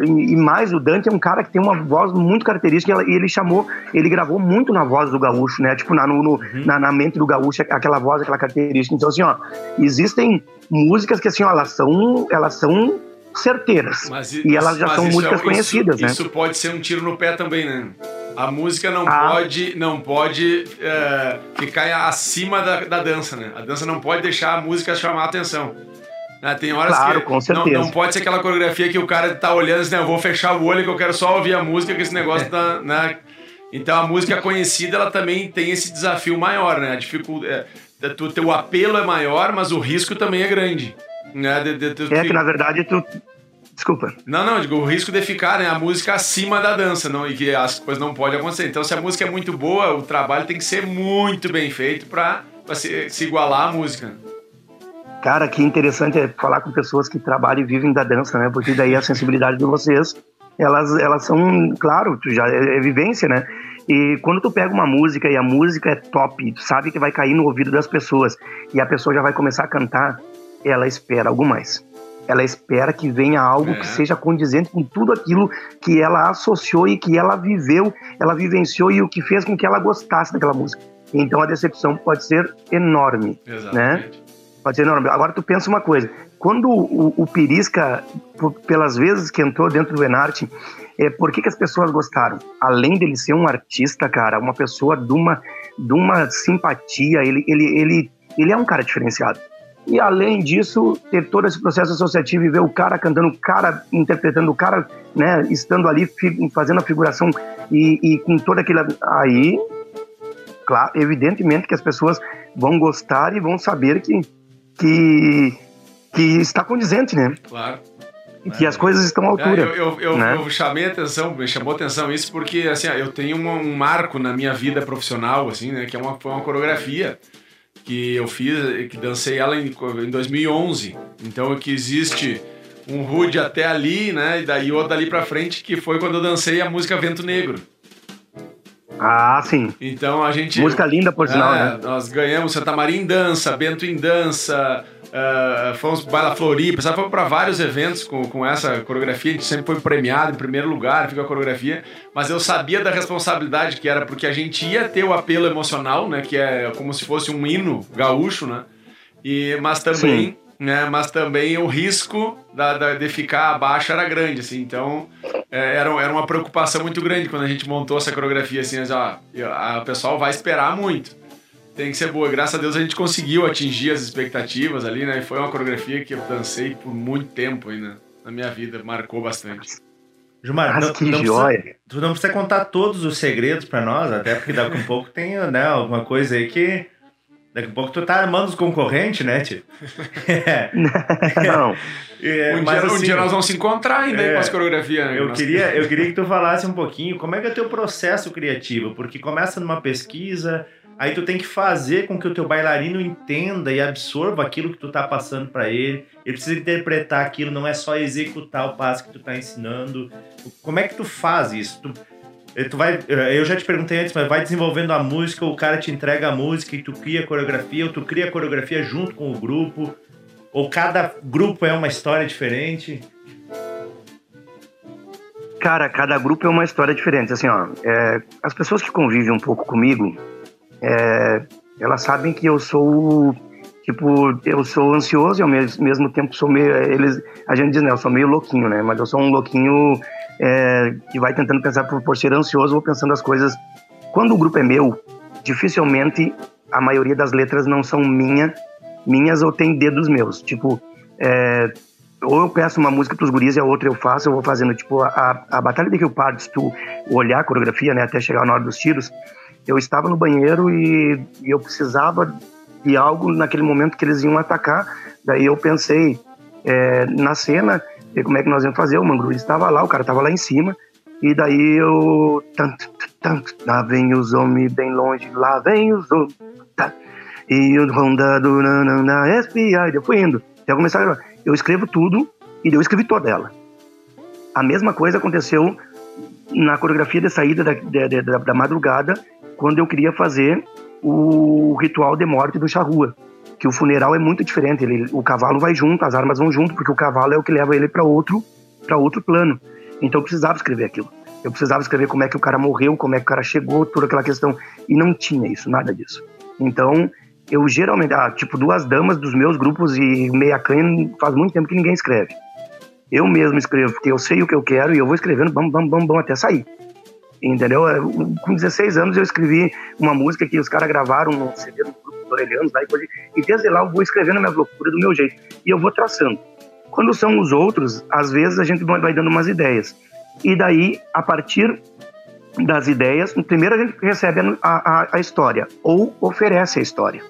E mais, o Dante é um cara que tem uma voz muito característica e ele chamou, ele gravou muito na voz do gaúcho, né? Tipo, na, no, no, uhum. na, na, mente do gaúcho, aquela voz, aquela característica. Então, assim, ó, existem músicas que, assim, ó, elas são, elas são certeiras. Mas, e elas já são músicas é, conhecidas, isso, né? Isso pode ser um tiro no pé também, né? A música não ah. pode, não pode é, ficar acima da, da dança, né? A dança não pode deixar a música chamar a atenção. Né? Tem horas claro, que com certeza. Não, não pode ser aquela coreografia que o cara tá olhando assim, né? Eu vou fechar o olho que eu quero só ouvir a música, que esse negócio tá, né? Então a música conhecida, ela também tem esse desafio maior, né? A dificuldade, é, o teu apelo é maior, mas o risco também é grande. Né? De, de, de, é que na verdade tu, Desculpa. Não, não, digo, o risco de ficar, né, a música acima da dança, não, e que as coisas não podem acontecer. Então, se a música é muito boa, o trabalho tem que ser muito bem feito para se, se igualar à música. Cara, que interessante é falar com pessoas que trabalham e vivem da dança, né? Porque daí a sensibilidade de vocês, elas, elas são, claro, já é, é vivência, né? E quando tu pega uma música e a música é top, tu sabe que vai cair no ouvido das pessoas e a pessoa já vai começar a cantar, ela espera algo mais. Ela espera que venha algo é. que seja condizente com tudo aquilo que ela associou e que ela viveu, ela vivenciou e o que fez com que ela gostasse daquela música. Então a decepção pode ser enorme, né? Exatamente. né? Pode ser enorme. Agora tu pensa uma coisa, quando o, o Pirisca, pelas vezes que entrou dentro do Enarte, é, por que, que as pessoas gostaram? Além dele ser um artista, cara, uma pessoa de uma, de uma simpatia, ele, ele, ele, ele é um cara diferenciado. E além disso, ter todo esse processo associativo e ver o cara cantando, o cara interpretando, o cara né, estando ali fazendo a figuração e, e com toda aquela. Aí, claro, evidentemente que as pessoas vão gostar e vão saber que que, que está condizente, né? Claro. E que as coisas estão à altura. É, eu, eu, né? eu, chamei atenção, me chamou atenção isso porque assim, eu tenho um, um, marco na minha vida profissional, assim, né? Que é uma, foi uma coreografia que eu fiz, que dancei ela em, em 2011. Então que existe um rude até ali, né? E daí outro dali para frente que foi quando eu dancei a música Vento Negro. Ah, sim. Então a gente. Música linda, por sinal, é, né? Nós ganhamos Santa Maria em dança, Bento em dança, uh, fomos para Baila Floripa, sabe? Fomos para vários eventos com, com essa coreografia. A gente sempre foi premiado em primeiro lugar, fica a coreografia. Mas eu sabia da responsabilidade que era, porque a gente ia ter o apelo emocional, né? Que é como se fosse um hino gaúcho, né? E, mas também. Sim né? Mas também o risco da, da, de ficar abaixo era grande, assim. Então, é, era, era uma preocupação muito grande quando a gente montou essa coreografia, assim, mas, ó, a, pessoal vai esperar muito. Tem que ser boa. Graças a Deus a gente conseguiu atingir as expectativas ali, né? E foi uma coreografia que eu dancei por muito tempo ainda na minha vida, marcou bastante. Gilmar, não, que não precisa, tu não precisa contar todos os segredos para nós, até porque daqui a pouco tem né, alguma coisa aí que Daqui a pouco tu tá armando os concorrentes, né, tio? É. Não. É, um, mas, dia, assim, um dia nós vamos se encontrar ainda é, com as coreografias. Né? Eu queria, eu queria que tu falasse um pouquinho como é que é o teu processo criativo, porque começa numa pesquisa, aí tu tem que fazer com que o teu bailarino entenda e absorva aquilo que tu tá passando para ele. Ele precisa interpretar aquilo, não é só executar o passo que tu tá ensinando. Como é que tu faz isso? Tu, Tu vai, eu já te perguntei antes, mas vai desenvolvendo a música, o cara te entrega a música e tu cria a coreografia, ou tu cria a coreografia junto com o grupo, ou cada grupo é uma história diferente? Cara, cada grupo é uma história diferente. Assim, ó, é, as pessoas que convivem um pouco comigo, é, elas sabem que eu sou tipo, eu sou ansioso e ao mesmo, mesmo tempo sou meio, eles, a gente diz, né, eu sou meio louquinho, né, mas eu sou um louquinho é, que vai tentando pensar por, por ser ansioso, vou pensando as coisas. Quando o grupo é meu, dificilmente a maioria das letras não são minha, minhas ou tem dedos meus. Tipo, é, ou eu peço uma música para os guris e a outra eu faço, eu vou fazendo. Tipo, a, a Batalha de Rio Pardo, se tu olhar a coreografia, né, até chegar na hora dos tiros, eu estava no banheiro e, e eu precisava de algo naquele momento que eles iam atacar. Daí eu pensei é, na cena ver como é que nós íamos fazer. O Mangru estava lá, o cara estava lá em cima. E daí eu. Tanto, tanto, lá vem os homens bem longe, lá vem os homens. Tá. E o Honda do na SPI. Eu fui indo. Até começar a. Eu escrevo tudo e eu escrevi toda ela. A mesma coisa aconteceu na coreografia de saída da, da, da, da madrugada, quando eu queria fazer o ritual de morte do charrua, que o funeral é muito diferente. Ele, o cavalo vai junto, as armas vão junto, porque o cavalo é o que leva ele para outro, para outro plano. Então eu precisava escrever aquilo. Eu precisava escrever como é que o cara morreu, como é que o cara chegou, toda aquela questão. E não tinha isso, nada disso. Então, eu geralmente, ah, tipo, duas damas dos meus grupos e meia canha, faz muito tempo que ninguém escreve. Eu mesmo escrevo, porque eu sei o que eu quero e eu vou escrevendo bam, bam, bam, bam, até sair. Entendeu? É, com 16 anos eu escrevi uma música que os caras gravaram no CD do grupo Orelhanos, lá, e, e desde lá eu vou escrevendo a minha loucura do meu jeito. E eu vou traçando. Quando são os outros, às vezes a gente vai dando umas ideias. E daí, a partir das ideias, primeiro a gente recebe a, a, a história, ou oferece a história.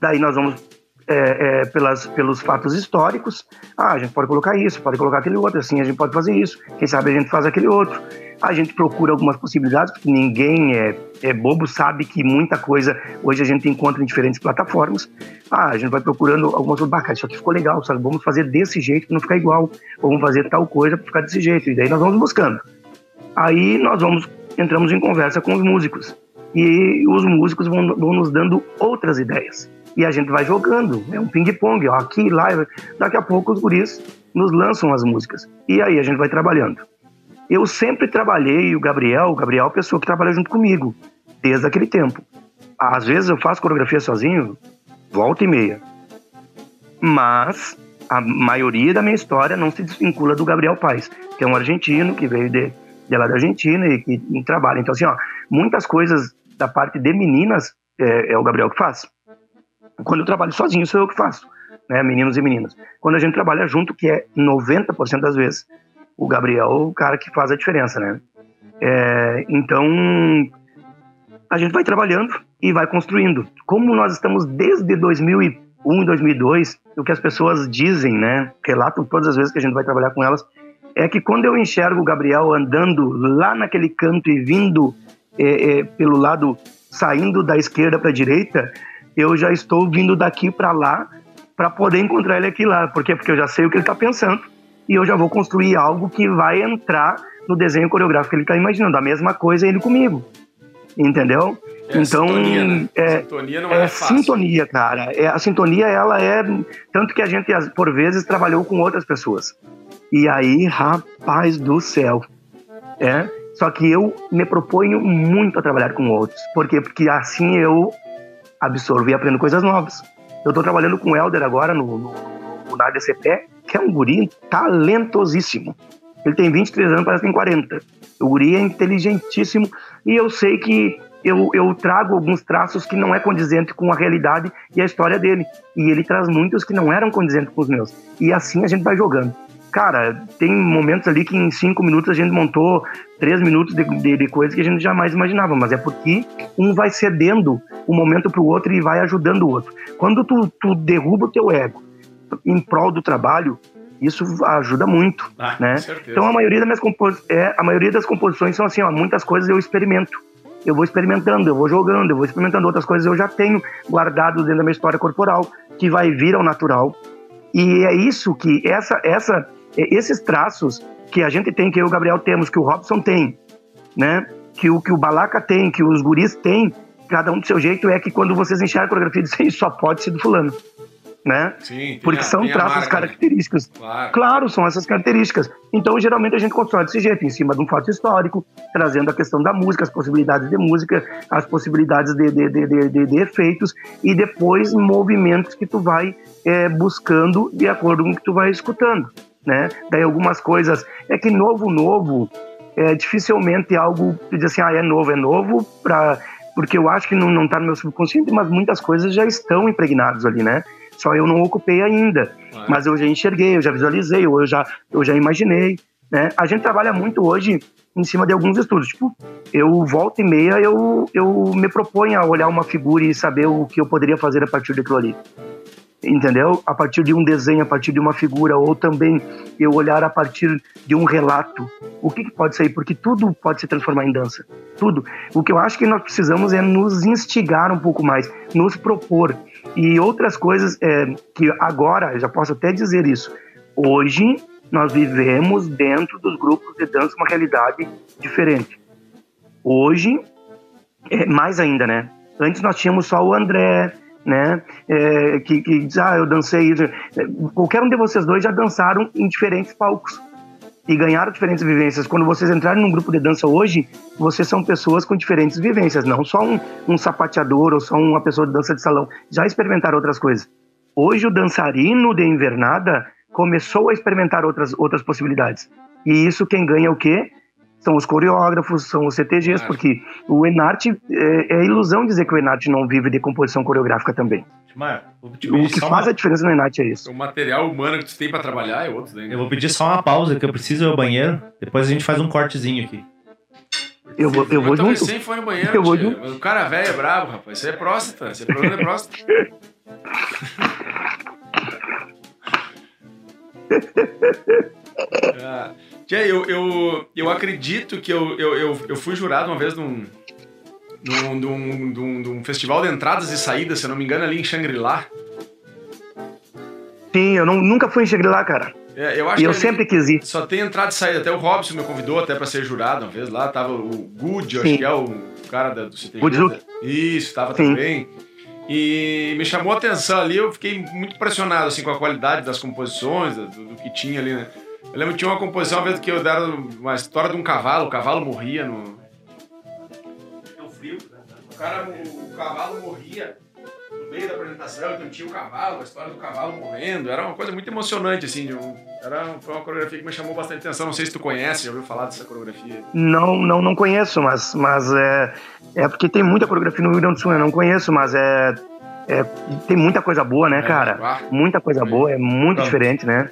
Daí nós vamos é, é, pelas, pelos fatos históricos. Ah, a gente pode colocar isso, pode colocar aquele outro, assim a gente pode fazer isso. Quem sabe a gente faz aquele outro. A gente procura algumas possibilidades, porque ninguém é, é bobo, sabe que muita coisa hoje a gente encontra em diferentes plataformas. Ah, a gente vai procurando algumas coisas, bacana, isso aqui ficou legal, sabe? Vamos fazer desse jeito para não ficar igual, ou vamos fazer tal coisa para ficar desse jeito. E daí nós vamos buscando. Aí nós vamos, entramos em conversa com os músicos. E os músicos vão, vão nos dando outras ideias e a gente vai jogando. É um ping-pong, aqui, lá. Daqui a pouco os guris nos lançam as músicas. E aí a gente vai trabalhando. Eu sempre trabalhei, o Gabriel, o Gabriel é a pessoa que trabalha junto comigo, desde aquele tempo. Às vezes eu faço coreografia sozinho, volta e meia. Mas a maioria da minha história não se desvincula do Gabriel Paz, que é um argentino que veio de, de lá da Argentina e que trabalha. Então, assim, ó, muitas coisas da parte de meninas é, é o Gabriel que faz. Quando eu trabalho sozinho, sou eu que faço, né, meninos e meninas. Quando a gente trabalha junto, que é 90% das vezes, o Gabriel o cara que faz a diferença, né? É, então, a gente vai trabalhando e vai construindo. Como nós estamos desde 2001 e 2002, o que as pessoas dizem, né, relatam todas as vezes que a gente vai trabalhar com elas, é que quando eu enxergo o Gabriel andando lá naquele canto e vindo é, é, pelo lado, saindo da esquerda para a direita, eu já estou vindo daqui para lá para poder encontrar ele aqui lá. Por quê? Porque eu já sei o que ele está pensando e eu já vou construir algo que vai entrar no desenho coreográfico que ele está imaginando. A mesma coisa ele comigo. Entendeu? É então, sintonia, né? é, sintonia não é, é sintonia, cara. É, a sintonia, ela é. Tanto que a gente, por vezes, trabalhou com outras pessoas. E aí, rapaz do céu. É. Só que eu me proponho muito a trabalhar com outros. Por quê? Porque assim eu absorvo e aprendo coisas novas. Eu estou trabalhando com o Helder agora no, no, no, na ADCP, que é um guri talentosíssimo. Ele tem 23 anos, parece que tem 40. O guri é inteligentíssimo e eu sei que eu, eu trago alguns traços que não é condizente com a realidade e a história dele. E ele traz muitos que não eram condizentes com os meus. E assim a gente vai jogando. Cara, tem momentos ali que em cinco minutos a gente montou três minutos de, de, de coisas que a gente jamais imaginava, mas é porque um vai cedendo um momento para o outro e vai ajudando o outro. Quando tu, tu derruba o teu ego em prol do trabalho, isso ajuda muito, ah, né? Então a maioria das minhas compos é, a maioria das composições são assim, ó, muitas coisas eu experimento. Eu vou experimentando, eu vou jogando, eu vou experimentando outras coisas eu já tenho guardado dentro da minha história corporal, que vai vir ao natural. E é isso que essa essa é, esses traços que a gente tem, que eu e o Gabriel temos, que o Robson tem, né? Que o que o Balaca tem, que os guris têm, cada um do seu jeito, é que quando vocês enxergam a coreografia, dizem só pode ser do fulano. Né? Sim, Porque a, são traços marca, características. Claro. claro, são essas características. Então, geralmente, a gente constrói desse jeito, em cima de um fato histórico, trazendo a questão da música, as possibilidades de música, as possibilidades de, de, de, de, de efeitos, e depois movimentos que tu vai é, buscando de acordo com o que tu vai escutando né? Daí algumas coisas. É que novo, novo, é dificilmente algo que diz assim, ah, é novo, é novo, pra, porque eu acho que não, não tá no meu subconsciente, mas muitas coisas já estão impregnadas ali, né? Só eu não ocupei ainda. Mas eu já enxerguei, eu já visualizei, eu já, eu já imaginei. Né? A gente trabalha muito hoje em cima de alguns estudos. Tipo, eu volta e meia eu, eu me proponho a olhar uma figura e saber o que eu poderia fazer a partir daquilo ali entendeu? A partir de um desenho, a partir de uma figura, ou também eu olhar a partir de um relato. O que, que, pode sair? Porque tudo pode se transformar em dança. Tudo. O que eu acho que nós precisamos é nos instigar um pouco mais, nos propor. E outras coisas é, que agora, já posso até dizer isso, hoje nós vivemos dentro dos grupos de dança uma realidade diferente. Hoje, é mais ainda, né? Antes nós tínhamos só o André, né? É, que, que diz, ah, eu dancei. Qualquer um de vocês dois já dançaram em diferentes palcos e ganharam diferentes vivências. Quando vocês entrarem num grupo de dança hoje, vocês são pessoas com diferentes vivências, não só um, um sapateador ou só uma pessoa de dança de salão. Já experimentaram outras coisas. Hoje o dançarino de invernada começou a experimentar outras, outras possibilidades. E isso quem ganha o quê? São os coreógrafos, são os CTGs, porque o Enart, é, é ilusão dizer que o Enart não vive de composição coreográfica também. O que faz uma... a diferença no Enart é isso. O material humano que tu tem para trabalhar é outro. Né? Eu vou pedir só uma pausa, que eu preciso ir ao banheiro. Depois a gente faz um cortezinho aqui. Eu vou, eu vou então, junto. Recém foi no banheiro, eu vou junto. o cara velho é brabo, rapaz. Isso é próstata. Isso é problema de próstata. ah. Tia, eu, eu, eu acredito que eu, eu, eu, eu fui jurado uma vez num, num, num, num, num festival de entradas e saídas, se eu não me engano, ali em Shangri-La. Sim, eu não, nunca fui em Shangri-La, cara. É, eu acho e eu sempre quis ir. Só tem entrada e saída. Até o Robson me convidou até para ser jurado uma vez lá. Tava o Good, acho que é o cara da, do CTG. Good Isso, tava Sim. também. E me chamou a atenção ali, eu fiquei muito impressionado assim, com a qualidade das composições, do, do que tinha ali, né? Eu lembro que tinha uma composição, uma vez que eu deram uma história de um cavalo, o cavalo morria no. No frio, né? O, cara, o, o cavalo morria no meio da apresentação, então tinha o cavalo, a história do cavalo morrendo. Era uma coisa muito emocionante, assim. Um, era, foi uma coreografia que me chamou bastante atenção. Não sei se tu conhece, já ouviu falar dessa coreografia? Não, não, não conheço, mas, mas é, é porque tem muita coreografia no Rio Grande do Sul, eu não conheço, mas é. É, tem muita coisa boa, né, é, cara? Muita coisa boa, é muito Pronto. diferente, né?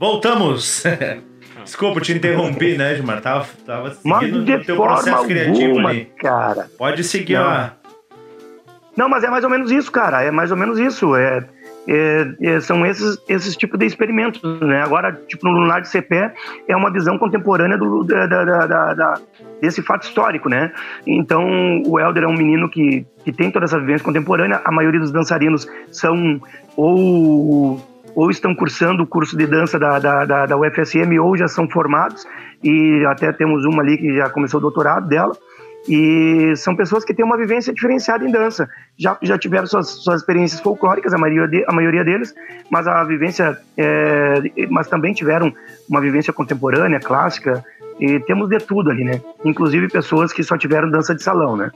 Voltamos! Desculpa, te interrompi, né, Gilmar? Tava, tava seguindo o teu processo criativo alguma, ali. cara. Pode seguir, não. ó. Não, mas é mais ou menos isso, cara. É mais ou menos isso. É, é, é, são esses, esses tipos de experimentos, né? Agora, tipo, no Lunar de Cepé é uma visão contemporânea do, da, da, da, da, desse fato histórico, né? Então, o Helder é um menino que, que tem toda essa vivência contemporânea. A maioria dos dançarinos são ou ou estão cursando o curso de dança da, da, da, da UFSM ou já são formados, e até temos uma ali que já começou o doutorado dela, e são pessoas que têm uma vivência diferenciada em dança. Já, já tiveram suas, suas experiências folclóricas, a maioria, de, a maioria deles, mas a vivência, é, mas também tiveram uma vivência contemporânea, clássica, e temos de tudo ali, né? Inclusive pessoas que só tiveram dança de salão, né?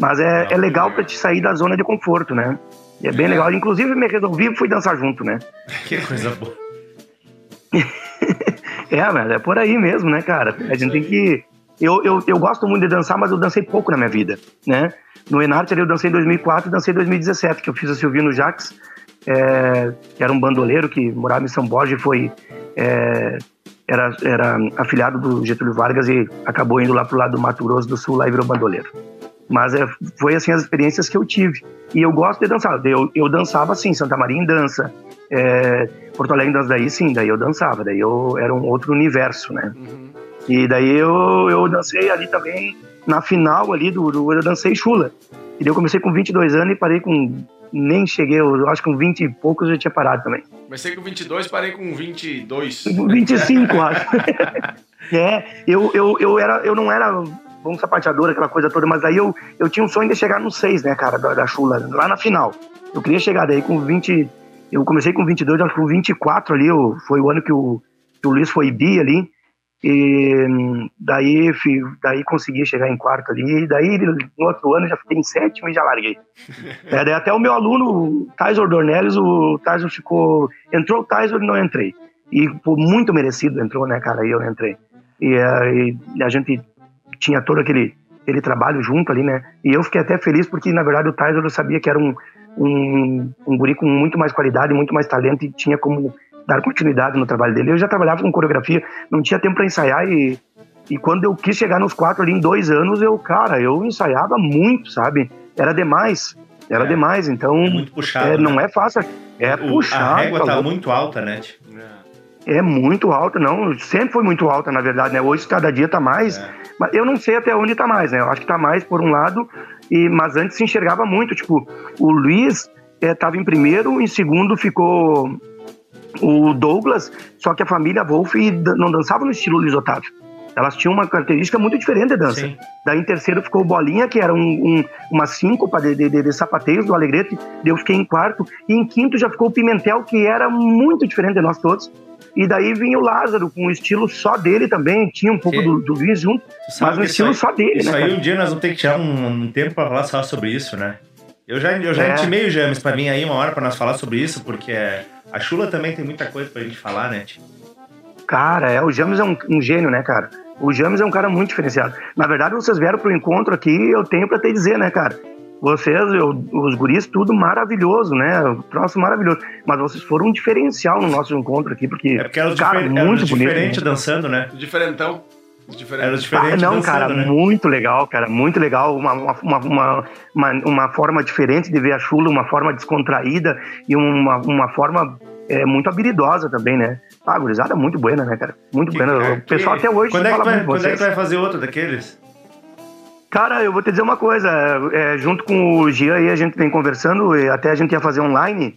Mas é, é legal para te sair da zona de conforto, né? E é bem legal. Inclusive, me resolvi e fui dançar junto, né? Que coisa boa. é, mas é por aí mesmo, né, cara? A gente tem que. Eu, eu, eu gosto muito de dançar, mas eu dancei pouco na minha vida, né? No Enart eu dancei em 2004 e dancei em 2017, que eu fiz a Silvino Jax, é, que era um bandoleiro que morava em São Borja e foi. É, era, era afiliado do Getúlio Vargas e acabou indo lá pro lado do Mato Grosso do Sul lá e virou bandoleiro. Mas é, foi assim as experiências que eu tive. E eu gosto de dançar. Eu, eu dançava assim, Santa Maria em dança. É, Porto Alegre dança daí sim, daí eu dançava. Daí eu era um outro universo, né? Uhum. E daí eu, eu dancei ali também, na final ali do, do eu dancei chula. E daí eu comecei com 22 anos e parei com nem cheguei, eu acho que com 20 e poucos eu já tinha parado também. Comecei com 22, parei com 22. 25, acho. é, eu, eu, eu, era, eu não era bom sapateador, aquela coisa toda, mas aí eu, eu tinha um sonho de chegar no 6, né, cara, da, da chula, lá na final. Eu queria chegar daí com 20. Eu comecei com 22, acho que com 24 ali, eu, foi o ano que o, que o Luiz foi bi ali. E daí, daí consegui chegar em quarto ali. E daí, no outro ano, já fiquei em sétimo e já larguei. é, daí até o meu aluno, o Tyson Dornelles, o Tyson ficou. Entrou o Tyson e não entrei. E foi muito merecido, entrou, né, cara? E eu entrei. E, eh, e a gente tinha todo aquele, aquele trabalho junto ali, né? E eu fiquei até feliz porque, na verdade, o Tyson eu sabia que era um, um, um guri com muito mais qualidade, muito mais talento e tinha como dar continuidade no trabalho dele. Eu já trabalhava com coreografia, não tinha tempo para ensaiar e, e quando eu quis chegar nos quatro ali em dois anos, eu, cara, eu ensaiava muito, sabe? Era demais. Era é, demais, então. É muito puxado. É, não né? é fácil. É o, puxado. A régua tá, tá muito alta, né? É muito alta, não. Sempre foi muito alta, na verdade, né? Hoje cada dia tá mais. É. Mas eu não sei até onde tá mais, né? Eu acho que tá mais por um lado, e, mas antes se enxergava muito. Tipo, o Luiz estava é, em primeiro, em segundo ficou o Douglas, só que a família Wolf não dançava no estilo Luiz Otávio. Elas tinham uma característica muito diferente de dança. Sim. Daí em terceiro ficou o Bolinha, que era um, um, uma síncopa de, de, de, sapateios do Alegrete. Eu fiquei em quarto. E em quinto já ficou o Pimentel, que era muito diferente de nós todos. E daí vinha o Lázaro, com um estilo só dele também. Tinha um pouco do, do Luiz junto, mas um estilo aí, só dele, isso né? Aí um dia nós vamos ter que tirar um, um tempo para falar só sobre isso, né? Eu já, eu já é. intimei o James para vir aí uma hora para nós falar sobre isso, porque a Chula também tem muita coisa pra gente falar, né? Cara, é, o James é um, um gênio, né, cara? O James é um cara muito diferenciado. Na verdade, vocês vieram pro encontro aqui, eu tenho para te dizer, né, cara? Vocês, eu, os guris, tudo maravilhoso, né? O troço maravilhoso. Mas vocês foram um diferencial no nosso encontro aqui, porque. É porque eram cara, difer muito bonito, diferente né? dançando, né? Diferentão. Era diferente. Ah, não, dançando, cara, né? muito legal, cara, muito legal. Uma, uma, uma, uma, uma forma diferente de ver a chula, uma forma descontraída e uma, uma forma é, muito habilidosa também, né? Ah, gurizada muito buena, né, cara? Muito que, buena. O pessoal até hoje quando é que vai, Quando é que vai fazer outro daqueles? Cara, eu vou te dizer uma coisa. É, junto com o Gia aí, a gente vem conversando, até a gente ia fazer online,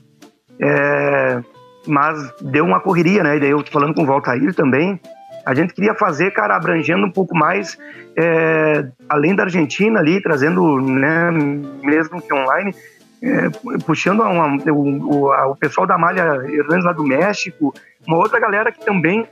é, mas deu uma correria, né? E daí eu falando com o Valtair também. A gente queria fazer, cara, abrangendo um pouco mais, é, além da Argentina ali, trazendo, né, mesmo que online, é, puxando uma, o, o, a, o, pessoal da Malha Hernandes lá do México, uma outra galera que também,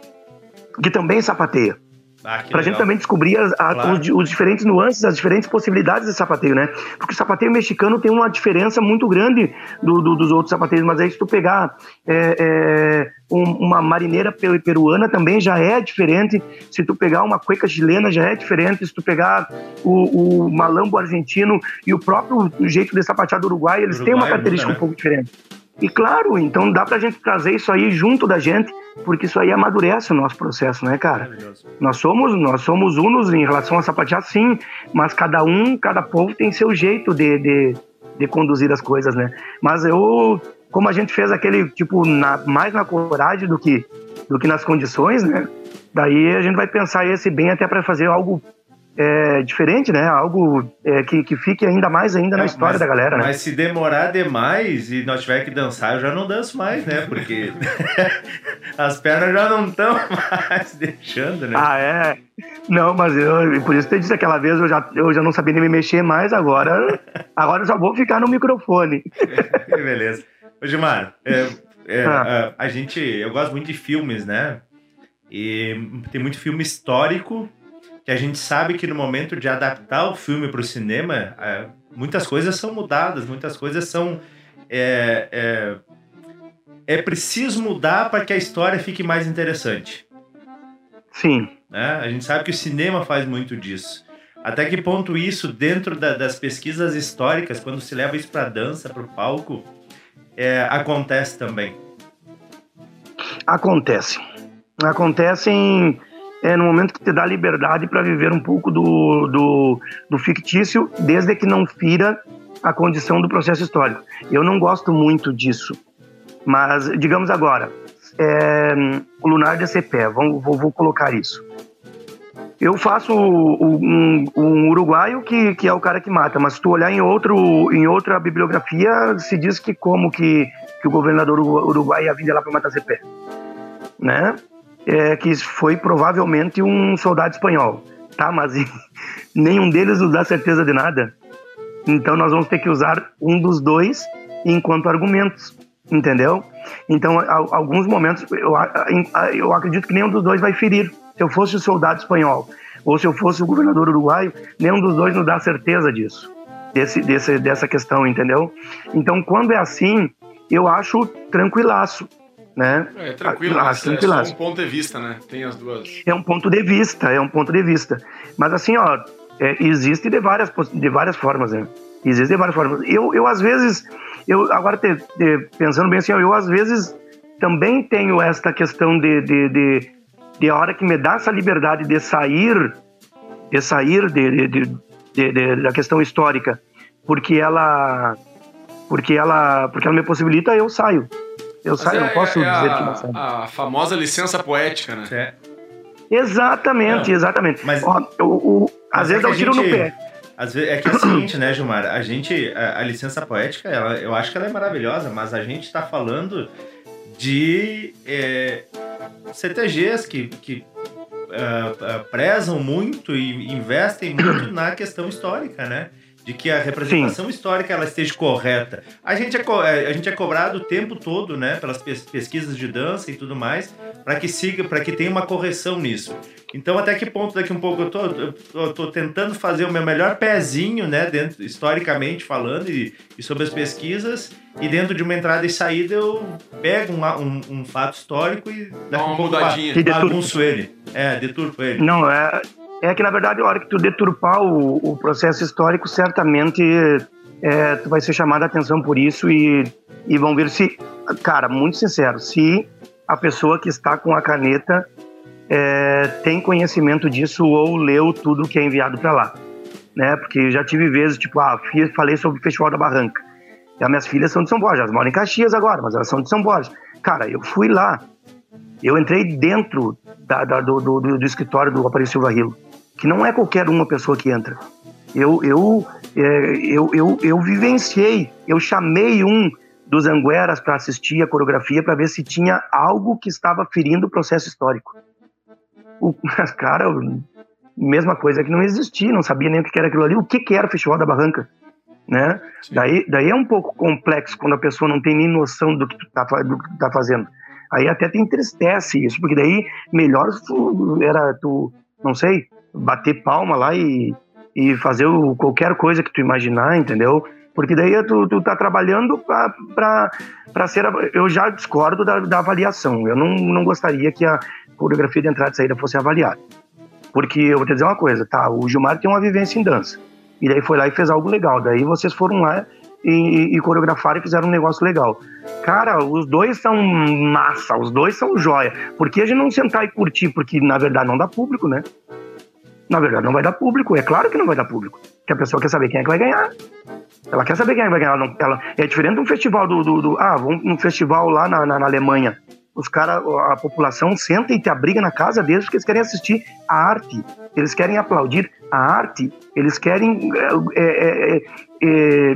que também sapateia. Ah, para a gente também descobrir a, a, claro. os, os, diferentes nuances, as diferentes possibilidades de sapateio, né? Porque o sapateio mexicano tem uma diferença muito grande do, do, dos outros sapateios, mas aí se tu pegar é, é, um, uma marineira peruana também já é diferente, se tu pegar uma cueca chilena já é diferente, se tu pegar o, o malambo argentino e o próprio jeito de sapatear do Uruguai, eles Uruguai têm uma característica muda, né? um pouco diferente. E claro, então dá pra gente trazer isso aí junto da gente, porque isso aí amadurece o nosso processo, né, cara? Nós somos, nós somos unos em relação a sapatear, sim, mas cada um, cada povo tem seu jeito de, de, de conduzir as coisas, né? Mas eu, como a gente fez aquele, tipo, na, mais na coragem do que, do que nas condições, né? Daí a gente vai pensar esse bem até para fazer algo é, diferente, né? Algo é, que, que fique ainda mais ainda na história mas, da galera, né? Mas se demorar demais e nós tiver que dançar, eu já não danço mais, né? Porque as pernas já não estão mais deixando, né? Ah, é? Não, mas eu, por isso que eu disse aquela vez, eu já, eu já não sabia nem me mexer mais, agora, agora eu só vou ficar no microfone. Beleza. Ô, Gilmar, é, é, ah. a, a gente, eu gosto muito de filmes, né? E tem muito filme histórico que a gente sabe que no momento de adaptar o filme para o cinema, é, muitas coisas são mudadas, muitas coisas são. É, é, é preciso mudar para que a história fique mais interessante. Sim. Né? A gente sabe que o cinema faz muito disso. Até que ponto isso, dentro da, das pesquisas históricas, quando se leva isso para dança, para o palco, é, acontece também? Acontece. Acontece em é no momento que te dá liberdade para viver um pouco do, do, do, fictício, desde que não fira a condição do processo histórico. Eu não gosto muito disso, mas digamos agora, é, o Lunar de Cepé, vou, vou, vou, colocar isso. Eu faço um, um, uruguaio que, que é o cara que mata, mas se tu olhar em, outro, em outra bibliografia, se diz que como que, que o governador uruguai ia vir lá para matar Cepé, né? É, que foi provavelmente um soldado espanhol, tá? Mas nenhum deles nos dá certeza de nada. Então nós vamos ter que usar um dos dois enquanto argumentos, entendeu? Então, alguns momentos eu, eu acredito que nenhum dos dois vai ferir. Se eu fosse o soldado espanhol ou se eu fosse o governador uruguaio, nenhum dos dois nos dá certeza disso, desse, desse, dessa questão, entendeu? Então, quando é assim, eu acho tranquilaço né? É tranquilo, ah, mas é só um ponto de vista, né? Tem as duas. É um ponto de vista, é um ponto de vista. Mas assim, ó, é, existe de várias, de várias formas, né? Existe de várias formas. Eu, eu às vezes, eu agora te, te, pensando bem assim, ó, eu às vezes também tenho esta questão de, de, de, de, a hora que me dá essa liberdade de sair, de sair de, de, de, de da questão histórica, porque ela, porque ela, porque ela me possibilita, eu saio. Eu saio, é, não posso é, dizer a, que não sabe. A famosa licença poética, né? É. Exatamente, não, exatamente. Mas, Ó, o, o, às vezes é eu tiro gente, no pé. Às vezes, é que é o seguinte, né, Gilmar? A gente, a, a, licença poética, ela, eu acho que ela é maravilhosa, mas a gente está falando de é, CTGs que, que uh, uh, prezam muito e investem muito na questão histórica, né? De que a representação Sim. histórica ela esteja correta. A gente é, é, a gente é cobrado o tempo todo, né, pelas pesquisas de dança e tudo mais, para que siga, para que tenha uma correção nisso. Então, até que ponto daqui um pouco eu tô, eu tô tentando fazer o meu melhor pezinho, né, dentro, historicamente falando, e, e sobre as pesquisas, e dentro de uma entrada e saída eu pego um, um, um fato histórico e dá um pouco bagunço ele. É, deturpo ele. Não, é, é que, na verdade, a hora que tu deturpar o, o processo histórico, certamente é, tu vai ser chamado a atenção por isso e, e vão ver se, cara, muito sincero, se a pessoa que está com a caneta é, tem conhecimento disso ou leu tudo que é enviado para lá, né? Porque já tive vezes, tipo, ah, falei sobre o Festival da Barranca. E as minhas filhas são de São Borja, elas moram em Caxias agora, mas elas são de São Borja. Cara, eu fui lá, eu entrei dentro da, da, do, do, do, escritório do Aparício Silva Rilo que não é qualquer uma pessoa que entra. Eu, eu, é, eu, eu, eu vivenciei, eu chamei um dos Angueras para assistir a coreografia para ver se tinha algo que estava ferindo o processo histórico. O cara, mesma coisa que não existia, não sabia nem o que era aquilo ali, o que, que era o Festival da Barranca. Né? Daí, daí é um pouco complexo quando a pessoa não tem nem noção do que tu tá, do que tu tá fazendo. Aí até te entristece isso, porque daí melhor era tu, não sei, bater palma lá e, e fazer o, qualquer coisa que tu imaginar, entendeu? Porque daí tu, tu tá trabalhando para ser. Eu já discordo da, da, avaliação. Eu não, não gostaria que a coreografia de entrada e saída fosse avaliada. Porque eu vou te dizer uma coisa, tá? O Gilmar tem uma vivência em dança. E daí foi lá e fez algo legal. Daí vocês foram lá e, e, e coreografaram e fizeram um negócio legal. Cara, os dois são massa, os dois são joia. Por que a gente não sentar e curtir? Porque na verdade não dá público, né? Na verdade, não vai dar público. É claro que não vai dar público. Porque a pessoa quer saber quem é que vai ganhar. Ela quer saber quem é que vai ganhar. Ela, não, ela é diferente de um festival do. do, do ah, vamos num festival lá na, na, na Alemanha. Os caras, a população senta e te abriga na casa deles porque eles querem assistir a arte. Eles querem aplaudir a arte. Eles querem é, é, é, é,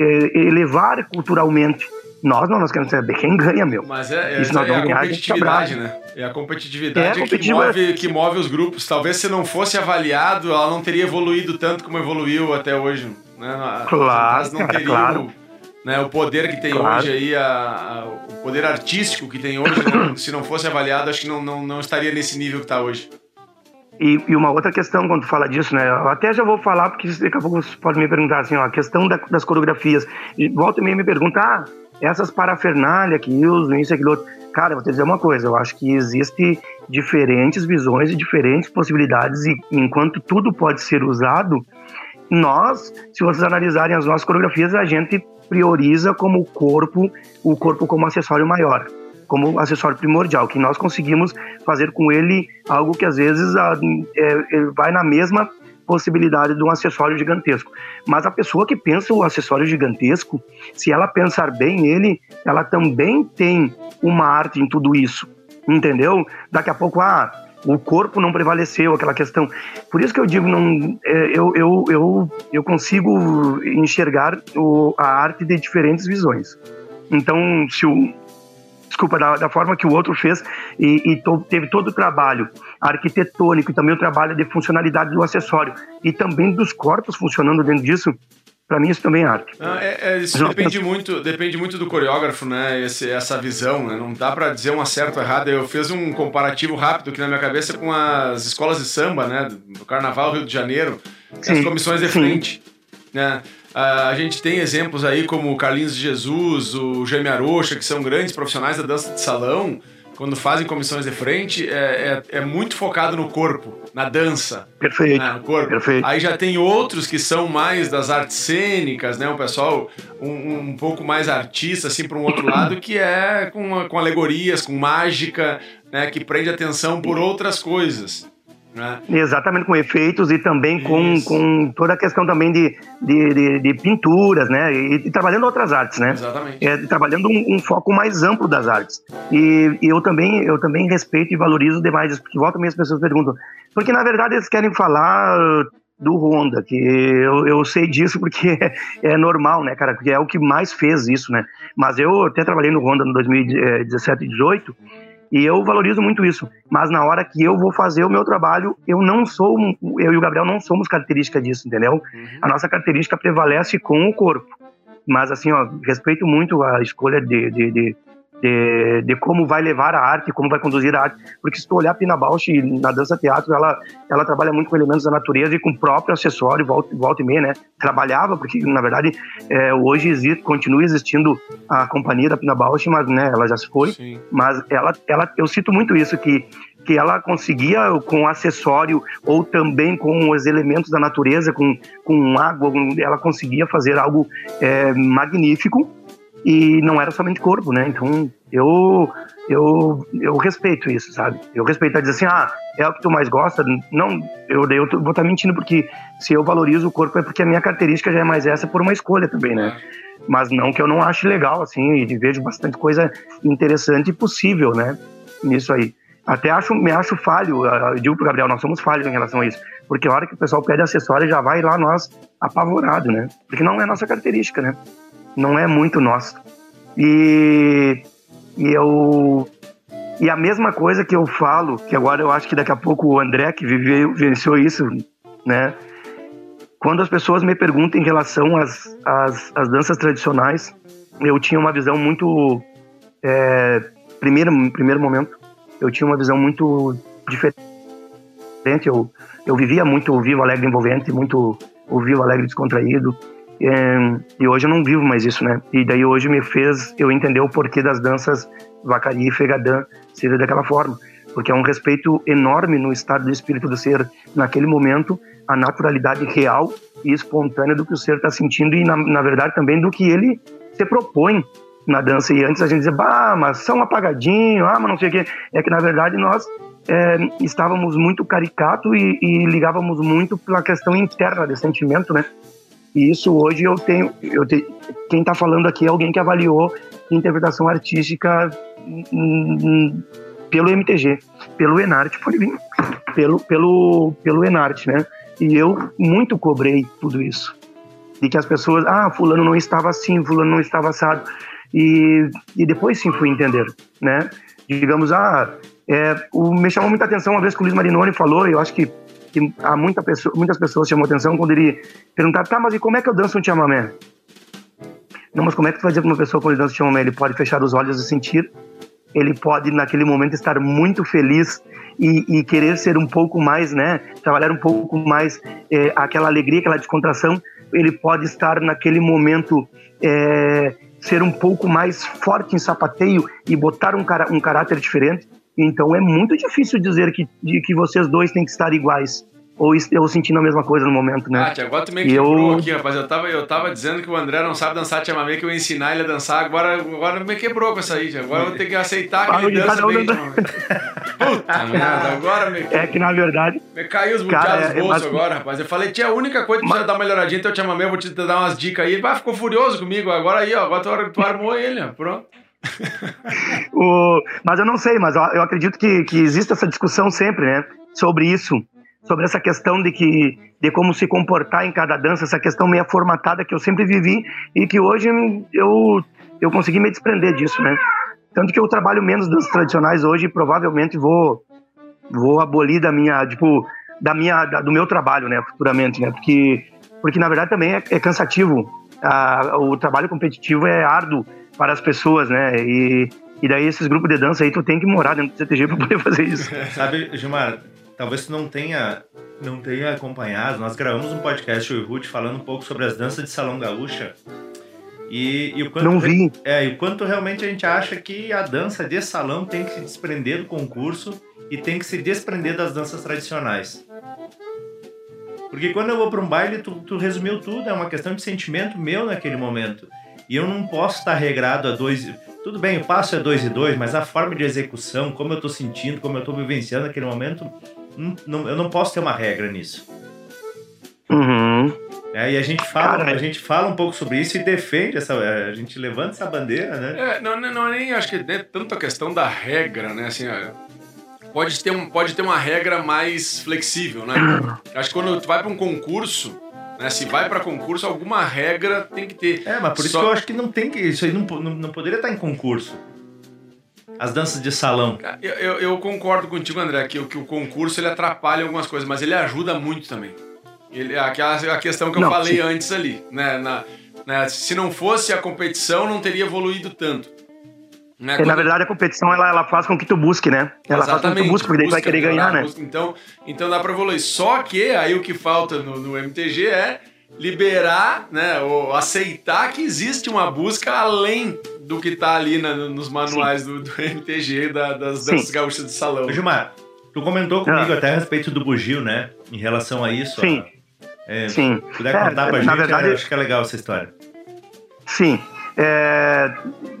é elevar culturalmente. Nós não, nós queremos saber quem ganha, meu. Mas é, é, nós é a competitividade, né? É a competitividade é que, move, que move os grupos. Talvez se não fosse avaliado, ela não teria evoluído tanto como evoluiu até hoje. Né? Claro, não cara, claro. Né, o poder que tem claro. hoje aí, a, a, o poder artístico que tem hoje, né? se não fosse avaliado, acho que não, não, não estaria nesse nível que está hoje. E, e, uma outra questão quando tu fala disso, né? Eu até já vou falar, porque daqui a pouco você pode me perguntar assim, ó, a questão da, das coreografias. E volta e meia me pergunta, ah, essas parafernália que usam, isso, aquilo outro. Cara, vou te dizer uma coisa, eu acho que existe diferentes visões e diferentes possibilidades, e enquanto tudo pode ser usado, nós, se vocês analisarem as nossas coreografias, a gente prioriza como o corpo, o corpo como acessório maior, como acessório primordial, que nós conseguimos fazer com ele algo que às vezes a, é, vai na mesma possibilidade de um acessório gigantesco. Mas a pessoa que pensa o acessório gigantesco, se ela pensar bem ele, ela também tem uma arte em tudo isso, entendeu? Daqui a pouco, ah, o corpo não prevaleceu, aquela questão. Por isso que eu digo, não, é, eu, eu, eu, eu consigo enxergar o, a arte de diferentes visões. Então, se o, desculpa, da, da, forma que o outro fez e, e to, teve todo o trabalho arquitetônico e também o trabalho de funcionalidade do acessório e também dos corpos funcionando dentro disso. Para mim isso também é arte. Ah, é, é, isso depende muito, depende muito do coreógrafo, né? Esse, essa visão, né? Não dá para dizer um certo ou errado. Eu fiz um comparativo rápido aqui na minha cabeça com as escolas de samba, né? Do Carnaval Rio de Janeiro, sim, as comissões de frente, né? Uh, a gente tem exemplos aí como o Carlinhos de Jesus, o Jaime Arocha, que são grandes profissionais da dança de salão. Quando fazem comissões de frente, é, é, é muito focado no corpo, na dança. Perfeito. Né, no corpo. Perfeito. Aí já tem outros que são mais das artes cênicas, né? O pessoal um, um pouco mais artista, assim, para um outro lado, que é com, com alegorias, com mágica, né? Que prende atenção por outras coisas. Né? Exatamente, com efeitos e também com, com toda a questão também de, de, de, de pinturas, né? E, e, trabalhando outras artes, né? Exatamente. É, trabalhando um, um, foco mais amplo das artes. E, e, eu, também, eu também respeito e valorizo demais porque volta também as pessoas perguntam, porque na verdade eles querem falar do Honda, que eu, eu sei disso porque é, normal, né, cara, porque é o que mais fez isso, né. Mas eu até trabalhei no Honda no 2017 e 2018 e eu valorizo muito isso. Mas na hora que eu vou fazer o meu trabalho, eu não sou, eu e o Gabriel não somos característica disso, entendeu? Uhum. A nossa característica prevalece com o corpo. Mas assim, ó, respeito muito a escolha de, de, de de, de, como vai levar a arte, como vai conduzir a arte. Porque se tu olhar a Pina Bausch na dança teatro, ela, ela trabalha muito com elementos da natureza e com o próprio acessório, volta, volta e meia, né? Trabalhava, porque na verdade é, hoje existe, continua existindo a companhia da Pina Bausch, mas né, ela já se foi. Sim. Mas ela, ela, eu cito muito isso, que que ela conseguia com acessório ou também com os elementos da natureza, com, com água, ela conseguia fazer algo é, magnífico e não era somente corpo, né? Então eu eu eu respeito isso, sabe? Eu respeito a dizer assim, ah, é o que tu mais gosta. Não, eu, eu vou estar tá mentindo porque se eu valorizo o corpo é porque a minha característica já é mais essa por uma escolha também, né? Mas não que eu não ache legal, assim, e vejo bastante coisa interessante e possível, né? Nisso aí. Até acho, me acho falho, eu digo pro Gabriel, nós somos falhos em relação a isso. Porque a hora que o pessoal pede acessório, já vai lá nós apavorado, né? Porque não é nossa característica, né? Não é muito nosso. E, e eu e a mesma coisa que eu falo, que agora eu acho que daqui a pouco o André que viveu, venceu isso, né? Quando as pessoas me perguntam em relação às, às, às danças tradicionais, eu tinha uma visão muito é, primeiro primeiro momento, eu tinha uma visão muito diferente. Eu eu vivia muito o vivo alegre envolvente, muito o vivo alegre descontraído. E hoje eu não vivo mais isso, né? E daí hoje me fez eu entender o porquê das danças Vacari e Fegadã serem daquela forma. Porque é um respeito enorme no estado do espírito do ser, naquele momento, a naturalidade real e espontânea do que o ser está sentindo e, na, na verdade, também do que ele se propõe na dança. E antes a gente dizia, bah, mas são apagadinho, ah, mas não sei o quê. É que, na verdade, nós é, estávamos muito caricato e, e ligávamos muito pela questão interna de sentimento, né? E isso hoje eu tenho. Eu te, quem está falando aqui é alguém que avaliou interpretação artística pelo MTG, pelo Enarte, pelo, pelo, pelo Enarte, né? E eu muito cobrei tudo isso. De que as pessoas, ah, fulano não estava assim, fulano não estava assado. E, e depois sim fui entender, né? Digamos, ah, é, o, me chamou muita atenção uma vez que o Luiz Marinoni falou, eu acho que que há muita pessoa, muitas pessoas chamam atenção quando ele perguntar, tá, mas e como é que eu danço um chamamé? Não, mas como é que tu vai dizer para uma pessoa quando ele dança um chamamé? Ele pode fechar os olhos e sentir, ele pode naquele momento estar muito feliz e, e querer ser um pouco mais, né, trabalhar um pouco mais é, aquela alegria, aquela descontração, ele pode estar naquele momento é, ser um pouco mais forte em sapateio e botar um, cara, um caráter diferente. Então é muito difícil dizer que, de, que vocês dois têm que estar iguais. Ou eu sentindo a mesma coisa no momento, né? Ah, agora tu me quebrou eu... aqui, rapaz. Eu tava, eu tava dizendo que o André não sabe dançar chamamé, que eu ia ensinar ele a dançar. Agora, agora me quebrou com essa aí. Agora eu vou ter que aceitar que ele dança bem. Puta merda, agora me... É que na verdade... Me caiu os buteados é, bolsos é, agora, rapaz. Eu falei, tia, a única coisa que precisa dar uma melhoradinha teu chamamé, eu vou te dar umas dicas aí. Ele ah, ficou furioso comigo. Agora aí, ó, agora tu, tu armou ele, ó. Pronto. o, mas eu não sei, mas eu acredito que, que existe essa discussão sempre, né? Sobre isso, sobre essa questão de que de como se comportar em cada dança, essa questão meio formatada que eu sempre vivi e que hoje eu eu consegui me desprender disso, né? Tanto que eu trabalho menos danças tradicionais hoje e provavelmente vou vou abolir da minha, tipo, da minha da, do meu trabalho, né, futuramente, né? Porque porque na verdade também é, é cansativo. Ah, o trabalho competitivo é árduo para as pessoas, né? E, e daí esses grupos de dança aí tu tem que morar dentro do CTG para poder fazer isso. Sabe, Gilmar, talvez tu não tenha não tenha acompanhado, nós gravamos um podcast e Ruth falando um pouco sobre as danças de salão gaúcha. E, e o quanto não vi. É, e o quanto realmente a gente acha que a dança de salão tem que se desprender do concurso e tem que se desprender das danças tradicionais. Porque quando eu vou para um baile, tu, tu resumiu tudo, é uma questão de sentimento meu naquele momento. E eu não posso estar regrado a dois. Tudo bem, o passo é dois e dois, mas a forma de execução, como eu estou sentindo, como eu estou vivenciando naquele momento, não, não, eu não posso ter uma regra nisso. Uhum. É, e a gente fala, a gente fala um pouco sobre isso e defende essa, a gente levanta essa bandeira, né? É, não, não, não é nem acho que é tanto a questão da regra, né? Assim, pode ter, um, pode ter uma regra mais flexível, né? Acho que quando tu vai para um concurso, né, se vai para concurso, alguma regra tem que ter. É, mas por isso que eu acho que não tem que. Isso aí não, não, não poderia estar em concurso. As danças de salão. Eu, eu, eu, concordo contigo, André, que, que o concurso ele atrapalha algumas coisas, mas ele ajuda muito também. Ele, aquela a questão que eu não, falei sim. antes ali, né? Na, né? Se não fosse a competição, não teria evoluído tanto. Né? Quando... Na verdade, a competição ela, ela faz com que tu busque, né? Ela Exatamente, faz com que tu busque, porque daí tu vai querer ganhar, né? Então, então dá pra evoluir. Só que aí o que falta no, no MTG é liberar, né? Ou aceitar que existe uma busca além do que tá ali na, nos manuais do, do, MTG, da, das danças gaúchas de salão. Gilmar, tu comentou comigo ah. até a respeito do bugio, né? Em relação a isso. Sim. A é, Sim. puder é, contar pra gente, verdade, acho que é legal essa história. Sim. É,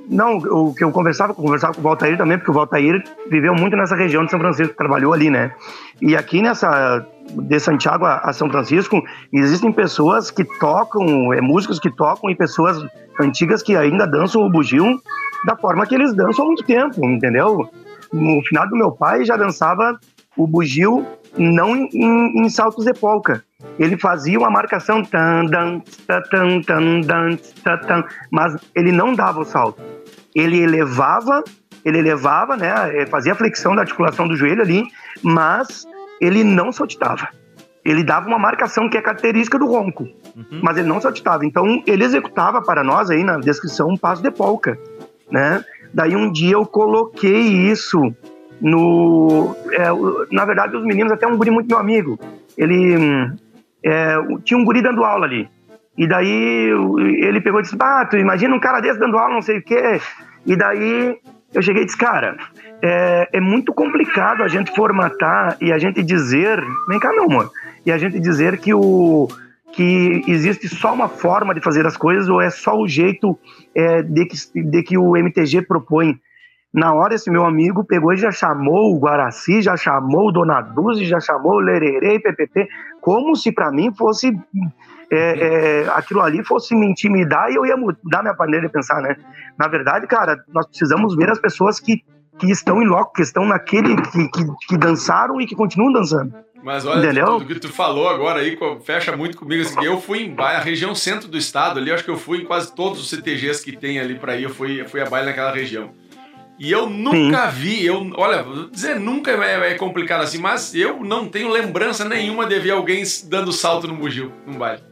não, o que eu conversava, conversava com o Valtair também, porque o Valtair viveu muito nessa região de São Francisco, trabalhou ali, né? E aqui nessa, de Santiago a, São Francisco, existem pessoas que tocam, é, músicos que tocam e pessoas antigas que ainda dançam o bugio da forma que eles dançam há muito tempo, entendeu? No final do meu pai já dançava o bugio não em, em saltos de polca, ele fazia uma marcação, tan, dan, tan, tan, dan, tan, mas ele não dava o salto. Ele elevava, ele elevava, né, fazia a flexão da articulação do joelho ali, mas ele não saltitava. Ele dava uma marcação que é característica do ronco, uhum. mas ele não saltitava. Então ele executava para nós aí na descrição um passo de polca, né? Daí um dia eu coloquei isso no, é, na verdade os meninos até um guri muito meu amigo. Ele hum, é, tinha um guri dando aula ali. E daí ele pegou e disse: Ah, tu imagina um cara desse dando aula, não sei o quê. E daí eu cheguei e disse: Cara, é, é muito complicado a gente formatar e a gente dizer. Vem cá, meu amor. E a gente dizer que o que existe só uma forma de fazer as coisas ou é só o jeito é, de, que, de que o MTG propõe. Na hora, esse meu amigo pegou e já chamou o Guaraci, já chamou o Dona Duzi, já chamou o Lererê e PPP, como se para mim fosse é, é, aquilo ali fosse me intimidar e eu ia mudar minha maneira de pensar, né? Na verdade, cara, nós precisamos ver as pessoas que, que estão em loco, que estão naquele, que, que, que dançaram e que continuam dançando. Mas olha, Entendeu? tudo que tu falou agora aí fecha muito comigo. Assim, eu fui em a região centro do estado ali, acho que eu fui em quase todos os CTGs que tem ali para ir, eu fui, eu fui a baile naquela região. E eu nunca Sim. vi, eu, olha, dizer nunca é, é, complicado assim, mas eu não tenho lembrança nenhuma de ver alguém dando salto no bugio, num baile.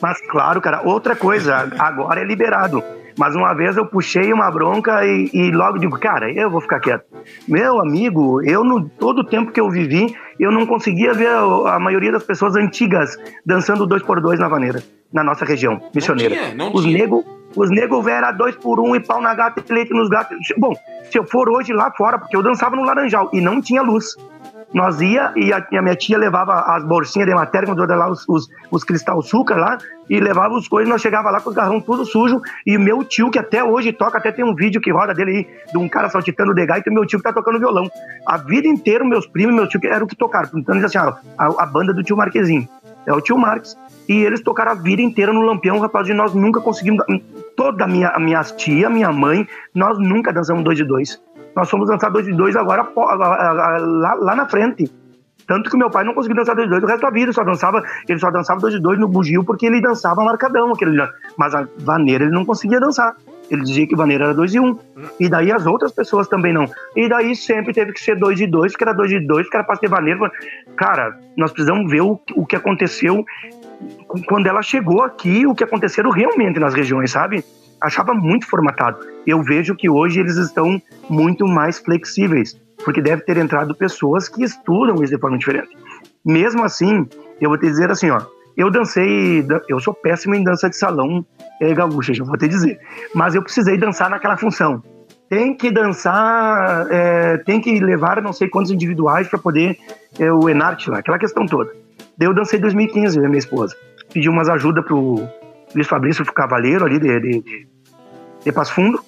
Mas claro, cara, outra coisa, agora é liberado. Mas uma vez eu puxei uma bronca e, e, logo digo, cara, eu vou ficar quieto. Meu amigo, eu no todo o tempo que eu vivi, eu não conseguia ver a, a maioria das pessoas antigas dançando dois por dois na vaneira, na nossa região missioneira. Não tinha, não Os negros os negros era dois por um e pau na gata e leite nos gatos. Bom, se eu for hoje lá fora, porque eu dançava no Laranjal e não tinha luz. Nós ia e a, a minha tia levava as bolsinhas de matéria, quando lá os, os, os cristal açúcar lá, e levava os coisas, nós chegava lá com os garrão tudo sujo, e meu tio, que até hoje toca, até tem um vídeo que roda dele aí, de um cara saltitando de gaita, e meu tio que tá tocando violão. A vida inteira, meus primos e meu tio que eram o que tocaram. Então, assim, ó, a, a banda do tio Marquezinho. É o tio Marques. E eles tocaram a vida inteira no Lampião, rapaz, e nós nunca conseguimos. Toda a minha, a minha tia, minha mãe, nós nunca dançamos dois de dois. Nós fomos dançar dois de dois agora lá, lá na frente. Tanto que meu pai não conseguiu dançar dois de dois o resto da vida, só dançava, ele só dançava dois de dois no bugio porque ele dançava marcadão, aquele, mas a vaneira ele não conseguia dançar. Ele dizia que vaneira era dois e um. E daí as outras pessoas também não. E daí sempre teve que ser dois e dois, que era dois e dois, que era para ter vaneira. Cara, nós precisamos ver o, o que aconteceu quando ela chegou aqui, o que aconteceu realmente nas regiões, sabe? Achava muito formatado. Eu vejo que hoje eles estão muito mais flexíveis, porque deve ter entrado pessoas que estudam isso de forma diferente. Mesmo assim, eu vou te dizer assim, ó, eu dancei, eu sou péssimo em dança de salão é, gaúcha, já vou te dizer, mas eu precisei dançar naquela função. Tem que dançar, é, tem que levar não sei quantos individuais para poder é, o Enart lá, aquela questão toda. Daí eu dancei em 2015, minha esposa. Pedi umas ajudas pro Luiz Fabrício Cavaleiro ali de, de, de, de Passo Fundo,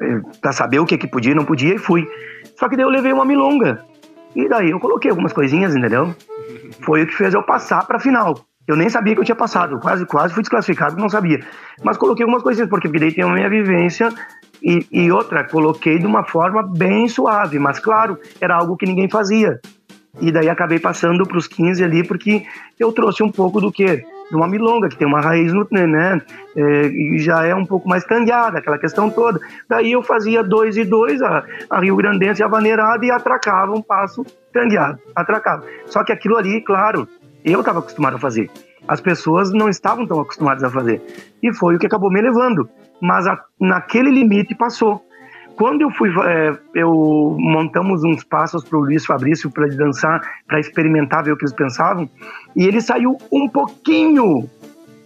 é, para saber o que que podia e não podia, e fui. Só que daí eu levei uma milonga. E daí eu coloquei algumas coisinhas, entendeu? Foi o que fez eu passar pra final. Eu nem sabia que eu tinha passado, quase, quase fui desclassificado, não sabia. Mas coloquei algumas coisinhas, porque daí tem a minha vivência e, e outra, coloquei de uma forma bem suave, mas claro, era algo que ninguém fazia. E daí acabei passando para os 15 ali, porque eu trouxe um pouco do que? De uma milonga, que tem uma raiz, no, né? É, e já é um pouco mais tangueada, aquela questão toda. Daí eu fazia dois e dois, a, a Rio Grandense e a Vaneirada, e atracava um passo tangueado, atracava. Só que aquilo ali, claro, eu estava acostumado a fazer. As pessoas não estavam tão acostumadas a fazer. E foi o que acabou me levando. Mas a, naquele limite passou. Quando eu fui, é, eu montamos uns passos para o Luiz Fabrício para dançar, para experimentar, ver o que eles pensavam, e ele saiu um pouquinho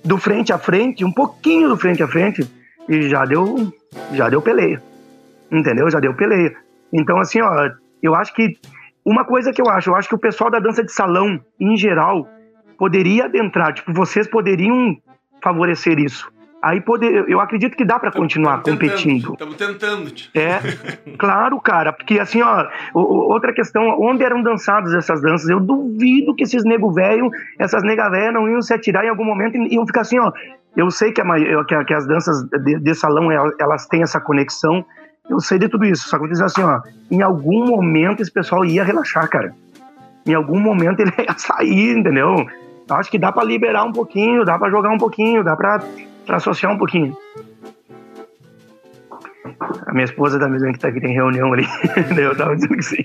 do frente a frente, um pouquinho do frente a frente, e já deu, já deu peleia, entendeu? Já deu peleia. Então assim, ó, eu acho que uma coisa que eu acho, eu acho que o pessoal da dança de salão, em geral, poderia adentrar, tipo, vocês poderiam favorecer isso aí poder, eu acredito que dá para continuar tamo competindo. Estamos tentando. É, claro, cara, porque assim, ó, outra questão, onde eram dançadas essas danças? Eu duvido que esses nego velho, essas nega velha não iam se atirar em algum momento e iam ficar assim, ó. Eu sei que, a, que, que as danças de, de, salão elas têm essa conexão, eu sei de tudo isso. Só que eu dizer assim, ó, em algum momento esse pessoal ia relaxar, cara. Em algum momento ele ia sair, entendeu? Acho que dá para liberar um pouquinho, dá para jogar um pouquinho, dá para para associar um pouquinho. A minha esposa tá me dizendo que, tá, que tem reunião ali. eu tava dizendo que sim.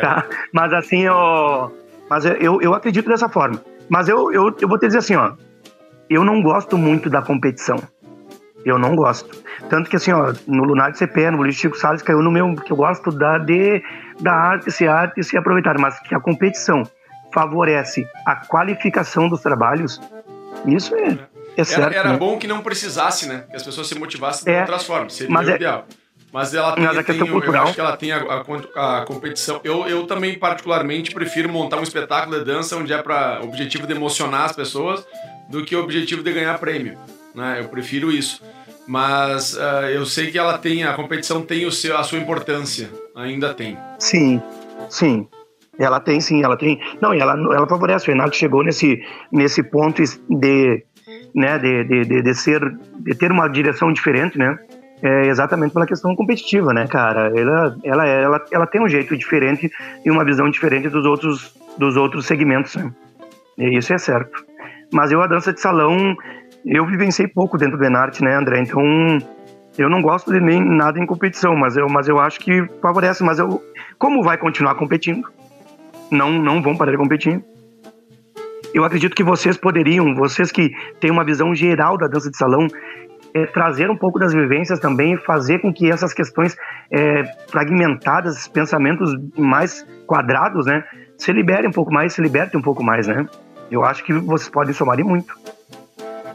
Tá? Mas assim, ó, mas eu, eu acredito dessa forma. Mas eu, eu, eu vou te dizer assim, ó. Eu não gosto muito da competição. Eu não gosto. Tanto que assim, ó, no Lunar de CP, no Boliche Chico Salles, caiu no meu, que eu gosto da, de, da arte, ser arte e ser aproveitar. Mas que a competição favorece a qualificação dos trabalhos, isso é é certo, era, era né? bom que não precisasse, né? Que as pessoas se motivassem de é, outras formas. Seria mas o é, ideal. Mas ela tem, mas a questão tem, cultural. eu acho que ela tem a, a, a, competição. Eu, eu também, particularmente, prefiro montar um espetáculo de dança onde é para objetivo de emocionar as pessoas do que o objetivo de ganhar prêmio. Né? Eu prefiro isso. Mas uh, eu sei que ela tem, a competição tem o seu, a sua importância. Ainda tem. Sim, sim. Ela tem, sim, ela tem. Não, ela, ela favorece. O Renato chegou nesse, nesse ponto de né, de, de, de, ser, de ter uma direção diferente, né, é exatamente pela questão competitiva, né, cara? Ela, ela, ela, ela tem um jeito diferente e uma visão diferente dos outros, dos outros segmentos, né? E isso é certo. Mas eu, a dança de salão, eu vivenciei pouco dentro do Enarte, né, André? Então, eu não gosto de nem nada em competição, mas eu, mas eu acho que favorece. Mas eu, como vai continuar competindo? Não, não vão parar de competir eu acredito que vocês poderiam, vocês que têm uma visão geral da dança de salão, é, trazer um pouco das vivências também, fazer com que essas questões é, fragmentadas, pensamentos mais quadrados, né, se liberem um pouco mais, se libertem um pouco mais, né? Eu acho que vocês podem somar e muito.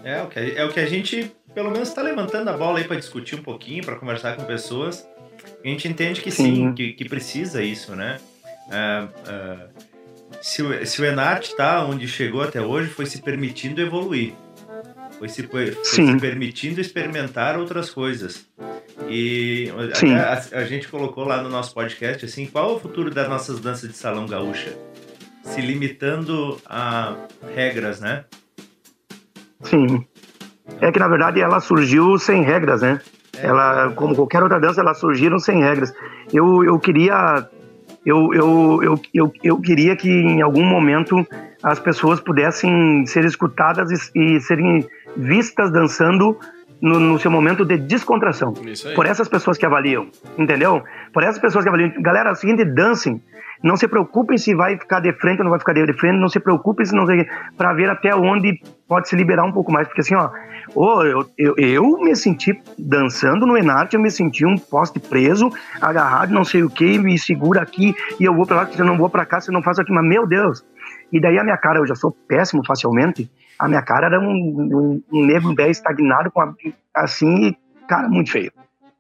É o que, é o que a gente, pelo menos, está levantando a bola aí para discutir um pouquinho, para conversar com pessoas. A gente entende que sim, sim que, que, precisa isso, né? Uh, uh, se o, se o Enart tá onde chegou até hoje, foi se permitindo evoluir. Foi se, foi se permitindo experimentar outras coisas. E a, a, gente colocou lá no nosso podcast assim, qual é o futuro das nossas danças de salão gaúcha? Se limitando a regras, né? Sim. É que na verdade ela surgiu sem regras, né? É, ela, como qualquer outra dança, elas surgiram sem regras. Eu, eu queria eu, eu, eu, eu, eu queria que em algum momento as pessoas pudessem ser escutadas e, e serem vistas dançando no, no, seu momento de descontração. Por essas pessoas que avaliam, entendeu? Por essas pessoas que avaliam. Galera, é o seguinte, dancem. Não se preocupem se vai ficar de frente ou não vai ficar de frente. Não se preocupem se não para ver até onde pode se liberar um pouco mais. Porque assim, ó, oh, eu, eu, eu me senti dançando no Enarte, eu me senti um poste preso, agarrado, não sei o que, me segura aqui e eu vou para lá, se eu não vou para cá, se eu não faço aqui. Mas, meu Deus! E daí a minha cara, eu já sou péssimo facilmente, a minha cara era um, um, um negro bem estagnado, com a, assim, cara, muito feio.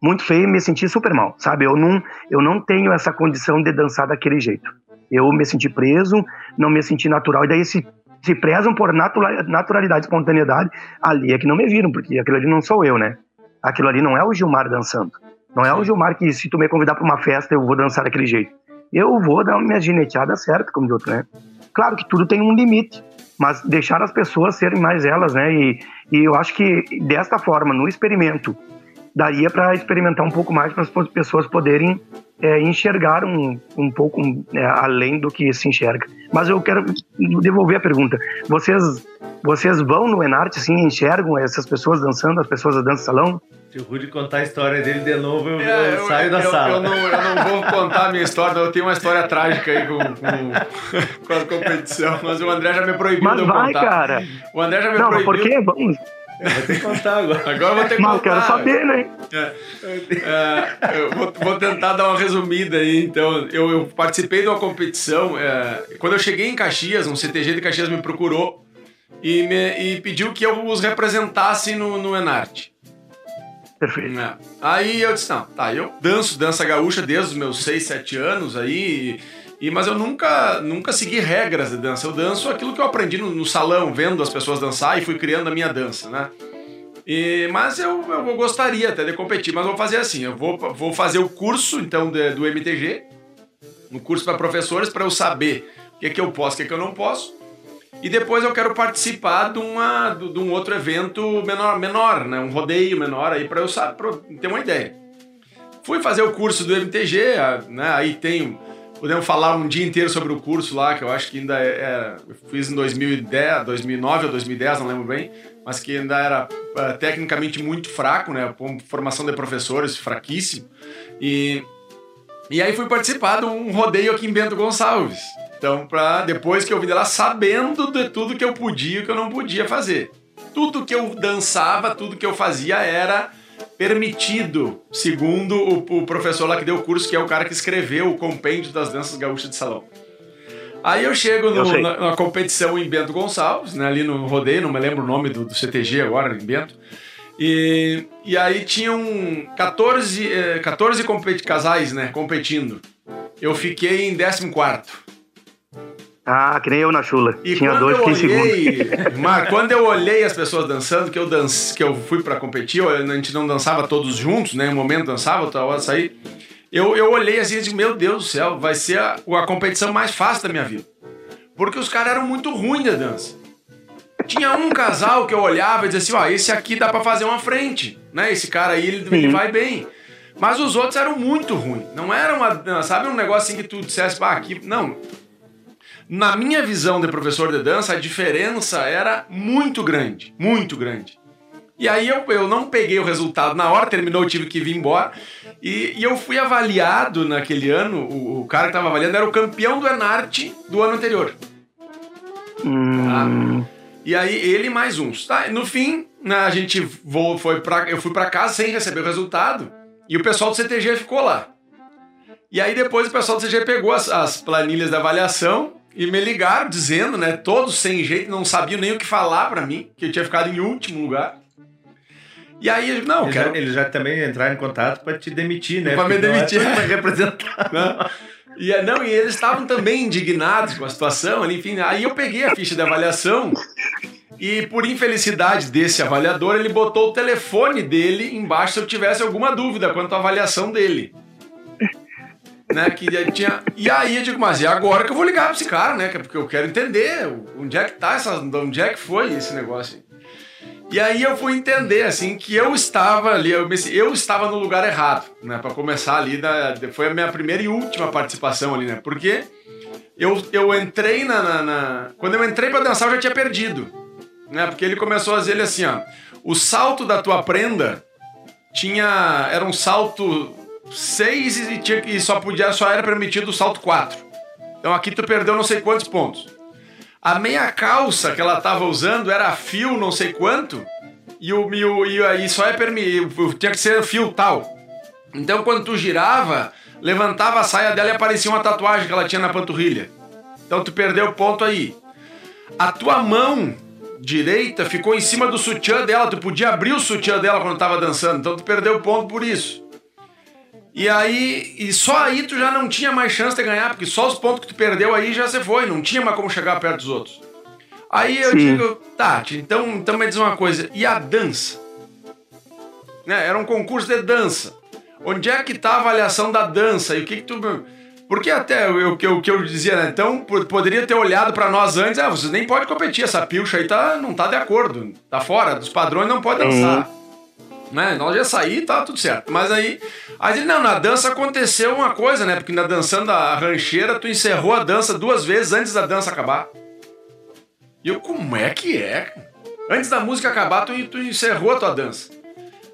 Muito feio e me senti super mal, sabe? Eu não, eu não tenho essa condição de dançar daquele jeito. Eu me senti preso, não me senti natural. E daí esse se prezam por naturalidade, espontaneidade, ali é que não me viram, porque aquilo ali não sou eu, né? Aquilo ali não é o Gilmar dançando. Não é o Gilmar que, se tu me convidar para uma festa, eu vou dançar daquele jeito. Eu vou dar minha gineteada certa, como diz outro, né? Claro que tudo tem um limite, mas deixar as pessoas serem mais elas, né? E, e eu acho que desta forma, no experimento, daria para experimentar um pouco mais para as pessoas poderem é, enxergar um, um pouco é, além do que se enxerga. Mas eu quero devolver a pergunta. Vocês vocês vão no Enarte, assim, enxergam essas pessoas dançando, as pessoas da dança salão? Se o Rudy contar a história dele de novo, eu, é, eu saio da eu, sala. Eu não, eu não vou contar a minha história, eu tenho uma história trágica aí com, com, com a competição, mas o André já me proibiu mas de eu vai, contar. cara. O André já me não, proibiu. Não, por quê? Vamos. Vou ter que contar agora. Agora eu vou ter que Mas contar. eu quero saber, né? É, é, eu vou, vou, tentar dar uma resumida aí. Então, eu, eu participei de uma competição. É, quando eu cheguei em Caxias, um CTG de Caxias me procurou e, me, e pediu que eu os representasse no, no Enarte. Perfeito. É. Aí eu disse, não, tá, eu danço dança gaúcha desde os meus 6, 7 anos aí, e, mas eu nunca, nunca segui regras de dança. Eu danço aquilo que eu aprendi no, no salão, vendo as pessoas dançar e fui criando a minha dança, né? E, mas eu, eu gostaria até de competir, mas vou fazer assim, eu vou, vou fazer o curso, então, de, do MTG, um curso para professores, para eu saber o que, é que eu posso, o que, é que eu não posso, e depois eu quero participar de, uma, de um outro evento menor, menor né? um rodeio menor aí para eu pra ter uma ideia. Fui fazer o curso do MTG, né? aí tem. Podemos falar um dia inteiro sobre o curso lá, que eu acho que ainda é. é eu fiz em 2010, 2009 ou 2010, não lembro bem, mas que ainda era uh, tecnicamente muito fraco, né? Formação de professores fraquíssimo. E, e aí fui participar de um rodeio aqui em Bento Gonçalves. Então, pra depois que eu vi dela sabendo de tudo que eu podia e que eu não podia fazer. Tudo que eu dançava, tudo que eu fazia era permitido, segundo o, o professor lá que deu o curso, que é o cara que escreveu o compêndio das danças gaúchas de salão. Aí eu chego no, eu na, na, competição em Bento Gonçalves, né, ali no rodeio, não me lembro o nome do, do CTG agora, em Bento. E, e aí tinham 14, eh, 14 casais né, competindo. Eu fiquei em 14. Ah, que nem eu na chula. E Tinha dois, eu fiquei olhei, segundo. Mar, quando eu olhei as pessoas dançando, que eu dance, que eu fui para competir, a gente não dançava todos juntos, né? Um momento dançava, outra hora sair. Eu, eu olhei assim e disse, meu Deus do céu, vai ser a, a competição mais fácil da minha vida. Porque os caras eram muito ruins da dança. Tinha um casal que eu olhava e dizia assim, ó, esse aqui dá para fazer uma frente, né? Esse cara aí, ele, ele vai bem. Mas os outros eram muito ruins. Não era uma, sabe um negócio assim que tu dissesse, pá, aqui, não. Na minha visão de professor de dança, a diferença era muito grande, muito grande. E aí eu, eu não peguei o resultado na hora, terminou, eu tive que vir embora. E, e eu fui avaliado naquele ano, o, o cara que estava avaliando era o campeão do Enarte do ano anterior. Hum. Tá? E aí ele mais uns. Tá? No fim, né, a gente vou, foi pra, eu fui para casa sem receber o resultado. E o pessoal do CTG ficou lá. E aí depois o pessoal do CTG pegou as, as planilhas da avaliação e me ligaram dizendo, né, todos sem jeito, não sabiam nem o que falar para mim, que eu tinha ficado em último lugar. E aí, não, eles, quero... já, eles já também entraram em contato para te demitir, né? Para me demitir. Para representar. Não. E, não, e eles estavam também indignados com a situação, enfim. Aí eu peguei a ficha de avaliação e, por infelicidade desse avaliador, ele botou o telefone dele embaixo se eu tivesse alguma dúvida quanto à avaliação dele né? Que tinha... E aí eu digo, mas e agora que eu vou ligar pra esse cara, né? Porque eu quero entender onde é que tá essa. Onde é que foi esse negócio. E aí eu fui entender, assim, que eu estava ali, eu, eu estava no lugar errado, né? Pra começar ali, da, foi a minha primeira e última participação ali, né? Porque eu, eu entrei na, na, na... Quando eu entrei pra dançar, eu já tinha perdido, né? Porque ele começou a dizer ele assim, ó... O salto da tua prenda tinha... Era um salto 6 e, tinha, e só podia, só era permitido o salto 4. Então aqui tu perdeu não sei quantos pontos. A meia calça que ela tava usando era fio não sei quanto, e o e, aí só é permitido, tinha que ser fio tal. Então quando tu girava, levantava a saia dela e aparecia uma tatuagem que ela tinha na panturrilha. Então tu perdeu ponto aí. A tua mão direita ficou em cima do sutiã dela, tu podia abrir o sutiã dela quando tava dançando, então tu perdeu ponto por isso. E aí, e só aí tu já não tinha mais chance de ganhar, porque só os pontos que tu perdeu aí já você foi, não tinha mais como chegar perto dos outros. Aí eu Sim. digo, Tati, então, então me diz uma coisa, e a dança? Né, era um concurso de dança. Onde é que tá a avaliação da dança? E o que que tu... Porque até o que eu, eu dizia, né? Então, poderia ter olhado para nós antes, ah, vocês nem podem competir, essa pilcha aí tá, não tá de acordo, tá fora dos padrões, não pode dançar. Né? Nós já saí tá tudo certo. Mas aí, aí, não, na dança aconteceu uma coisa, né? Porque na dançando a rancheira, tu encerrou a dança duas vezes antes da dança acabar. E eu, como é que é? Antes da música acabar, tu, tu encerrou a tua dança.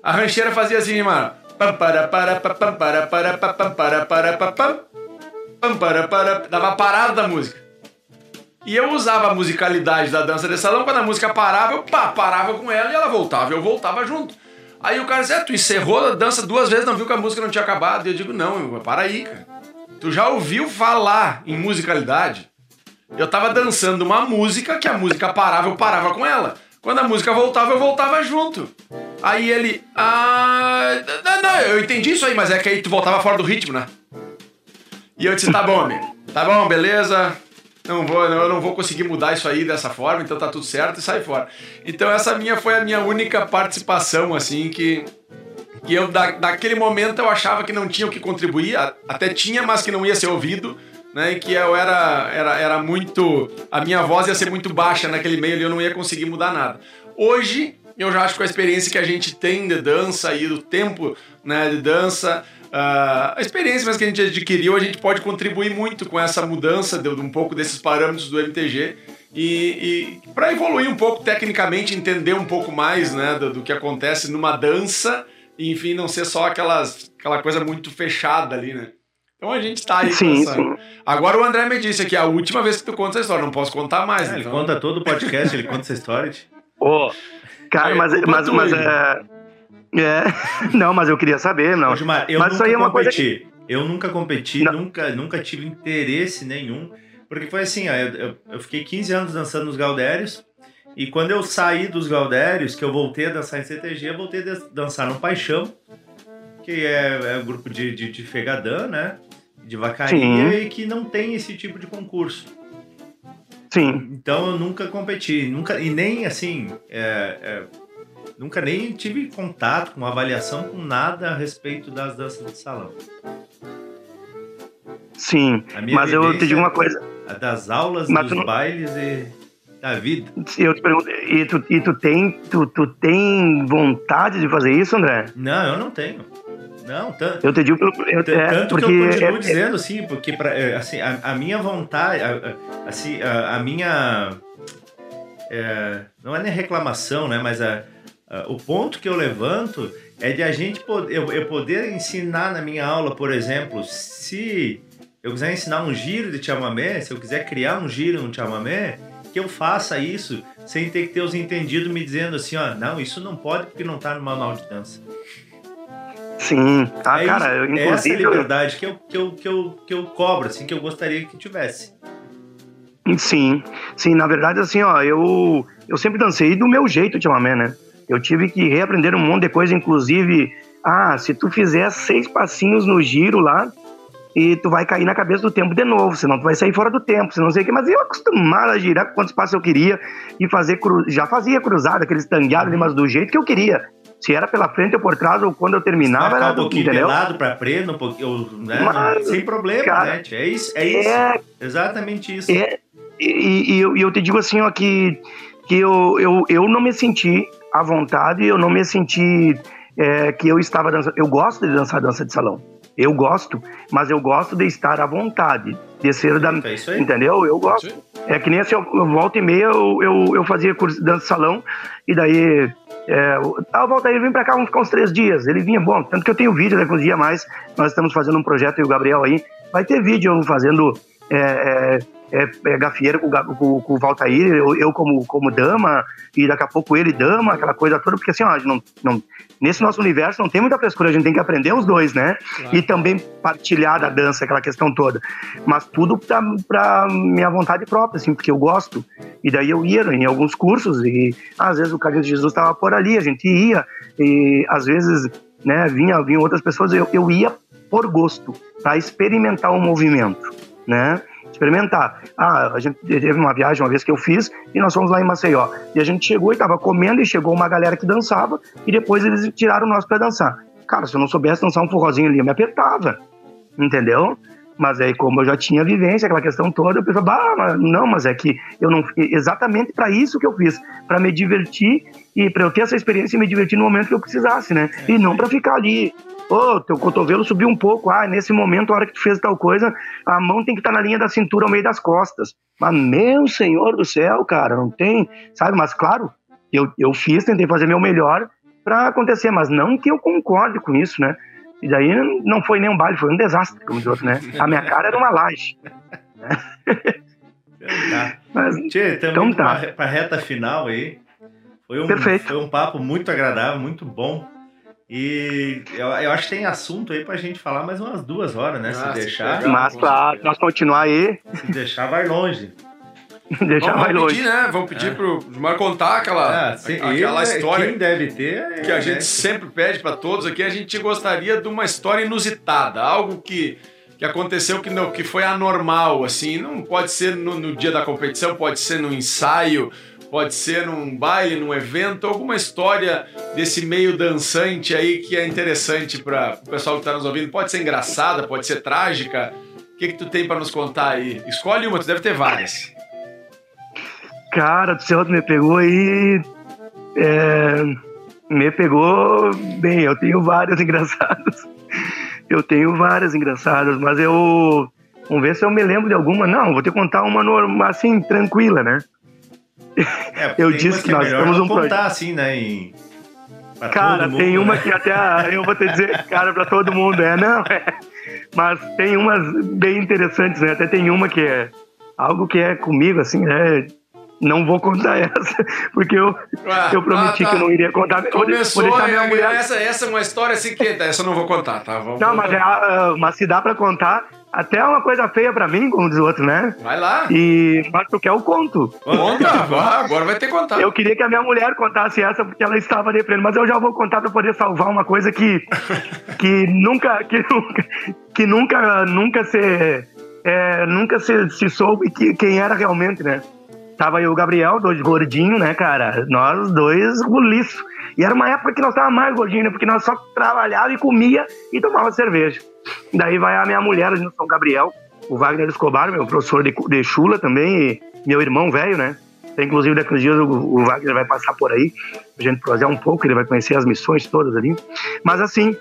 A rancheira fazia assim, mano. Dava parada da música. E eu usava a musicalidade da dança de salão, quando a música parava, eu pá, parava com ela e ela voltava, eu voltava junto. Aí o cara disse, é, tu encerrou a dança duas vezes, não viu que a música não tinha acabado? E eu digo, não, para aí, cara. Tu já ouviu falar em musicalidade? Eu tava dançando uma música que a música parava, eu parava com ela. Quando a música voltava, eu voltava junto. Aí ele, ah, não, não, eu entendi isso aí, mas é que aí tu voltava fora do ritmo, né? E eu disse, tá bom, amigo. Tá bom, beleza não vou, eu não vou conseguir mudar isso aí dessa forma, então tá tudo certo e sai fora. Então essa minha foi a minha única participação, assim, que, que eu, da, daquele momento eu achava que não tinha o que contribuir, até tinha, mas que não ia ser ouvido, né, que eu era, era, era muito, a minha voz ia ser muito baixa naquele meio ali, eu não ia conseguir mudar nada. Hoje, eu já acho que a experiência que a gente tem de dança e do tempo né, de dança, a experiência mas que a gente adquiriu, a gente pode contribuir muito com essa mudança de, de um pouco desses parâmetros do MTG e, e para evoluir um pouco tecnicamente, entender um pouco mais né, do, do, que acontece numa dança e, enfim, não ser só aquelas, aquela coisa muito fechada ali, né? Então a gente tá aí sim, sim. Agora o André me disse que é a última vez que tu conta essa história, não posso contar mais. É, então... Ele conta todo o podcast, ele conta essa história. Ô, oh, cara, é, mas, mas, mas é, é, não, mas eu queria saber, não. Gilmar, eu mas nunca é competi. Que... Eu nunca competi, nunca, nunca tive interesse nenhum. Porque foi assim, ó, eu, eu, fiquei 15 anos dançando nos Galdérios. E quando eu saí dos Galdérios, que eu voltei a dançar em CTG, eu voltei a dançar no Paixão, que é, é um grupo de, de, de Fegadã, né? De vacaria, Sim. e que não tem esse tipo de concurso. Sim. Então eu nunca competi, nunca, e nem assim, é, é, Nunca nem tive contato com avaliação com nada a respeito das danças de salão. Sim, mas eu te digo uma coisa. A das aulas, mas dos não... bailes e da vida. Eu te pergunto, e tu, e tu, tem, tu, tu tem vontade de fazer isso, André? Não, eu não tenho. Não, tanto. Eu te digo pelo. Eu, é, tanto porque que eu continuo é, dizendo, assim, porque pra, é, assim, a, a minha vontade, a, assim, a, a minha. É, não é nem reclamação, né? Mas a, o ponto que eu levanto é de a gente poder, eu, eu, poder ensinar na minha aula, por exemplo, se eu quiser ensinar um giro de chamamé, se eu quiser criar um giro no chamamé, que eu faça isso sem ter que ter os entendidos me dizendo assim, ó, não, isso não pode porque não tá no manual de dança. Sim, ah, é cara, eu, inclusive... É essa liberdade que eu, que, eu, que, eu, que eu cobro, assim, que eu gostaria que tivesse. Sim, sim, na verdade, assim, ó, eu, eu sempre dancei do meu jeito de chamamé, né? Eu tive que reaprender um monte de coisa, inclusive, ah, se tu fizer seis passinhos no giro lá, e tu vai cair na cabeça do tempo de novo, senão tu vai sair fora do tempo, senão não sei o que. Mas eu acostumado a girar quantos passos eu queria e fazer cru... já fazia cruzada, aqueles tangueados ali, mas do jeito que eu queria. Se era pela frente ou por trás, ou quando eu terminava, era um pouquinho entendeu? lado para frente, um pouquinho, né? Mas, sem problema, cara, né? É isso, é isso. É, exatamente isso. É, e, e, eu, e eu te digo assim, ó, que, que eu, eu, eu não me senti à vontade, eu não me senti é, que eu estava dançando. Eu gosto de dançar dança de salão. Eu gosto, mas eu gosto de estar à vontade, de ser da. É isso aí. Entendeu? Eu gosto. É que nem assim, eu, eu volta e meia eu, eu, eu, fazia curso de dança de salão, e daí. É, ah, volta aí, vem pra cá, vamos ficar uns três dias. Ele vinha, bom, tanto que eu tenho vídeo daqui uns dias mais. Nós estamos fazendo um projeto e o Gabriel aí. Vai ter vídeo fazendo é, é, é, é, gafieira com, com, com o Valtair, eu, eu, como, como dama, e daqui a pouco ele dama, aquela coisa toda, porque assim, ó, não, não, nesse nosso universo não tem muita frescura, a gente tem que aprender os dois, né? Claro. E também partilhar da dança, aquela questão toda. Mas tudo pra, pra minha vontade própria, assim, porque eu gosto. E daí eu ia em alguns cursos, e às vezes o Carlos de Jesus estava por ali, a gente ia, e às vezes, né, vinha, vinham outras pessoas, eu, eu ia por gosto, para experimentar o movimento, né? experimentar. Ah, a gente teve uma viagem uma vez que eu fiz e nós fomos lá em Maceió. E a gente chegou e tava comendo e chegou uma galera que dançava e depois eles tiraram nós para dançar. Cara, se eu não soubesse dançar um forrozinho ali, eu me apertava. Entendeu? Mas aí, como eu já tinha vivência, aquela questão toda, eu pensava, mas não, mas é que eu não. Exatamente para isso que eu fiz, para me divertir e para eu ter essa experiência e me divertir no momento que eu precisasse, né? E não para ficar ali Ô, oh, teu cotovelo subiu um pouco. Ah, nesse momento, a hora que tu fez tal coisa, a mão tem que estar tá na linha da cintura ao meio das costas. Mas, meu senhor do céu, cara, não tem. Sabe? Mas, claro, eu, eu fiz, tentei fazer meu melhor para acontecer, mas não que eu concorde com isso, né? E daí não foi nem um baile, foi um desastre, como diz outro, né? A minha cara era uma laje. Tá. Mas, Tchê, então tá. Para reta final aí. Foi um, Perfeito. foi um papo muito agradável, muito bom. E eu, eu acho que tem assunto aí pra gente falar mais umas duas horas, né? se deixar. Mas claro, nós continuar aí. Se deixar, vai longe. Deixar vamos, vai longe. Pedir, né? Vamos pedir é. pro Gilmar contar aquela, é, sim, aquela história. Quem deve ter. Que a gente né? sempre pede para todos aqui. A gente gostaria de uma história inusitada, algo que que aconteceu que não que foi anormal assim não pode ser no, no dia da competição pode ser no ensaio pode ser num baile, num evento, alguma história desse meio dançante aí que é interessante para o pessoal que está nos ouvindo. Pode ser engraçada, pode ser trágica. O que, que tu tem para nos contar aí? Escolhe uma, tu deve ter várias. Cara, o céu me pegou aí. É, me pegou bem, eu tenho várias engraçadas. Eu tenho várias engraçadas, mas eu. Vamos ver se eu me lembro de alguma. Não, vou te contar uma assim, tranquila, né? É, eu disse que, que nós temos um projeto. assim, né? Em... Cara, mundo, tem né? uma que até eu vou te dizer, cara, para todo mundo, é, não, é. Mas tem umas bem interessantes, né? Até tem uma que é algo que é comigo, assim, né? Não vou contar essa, porque eu, ah, eu prometi ah, tá. que eu não iria contar. Começou, vou minha mulher... essa, essa é uma história assim que. Essa eu não vou contar, tá? Vamos não, mas, é, mas se dá pra contar, até é uma coisa feia pra mim, como diz o outro, né? Vai lá. E, mas tu quer o conto. Conta, agora vai ter que contar. Eu queria que a minha mulher contasse essa porque ela estava deprimindo, mas eu já vou contar pra poder salvar uma coisa que, que nunca, que nunca, que nunca, nunca se, é, nunca se, se soube que, quem era realmente, né? Tava aí o Gabriel, dois gordinhos, né, cara? Nós dois roliço. E era uma época que nós tava mais gordinhos, né? Porque nós só trabalhava e comia e tomava cerveja. Daí vai a minha mulher ali no São Gabriel, o Wagner Escobar, meu professor de, de chula também, meu irmão velho, né? Inclusive, daqui uns dias o, o, Wagner vai passar por aí, a gente prosear um pouco, ele vai conhecer as missões todas ali. Mas assim,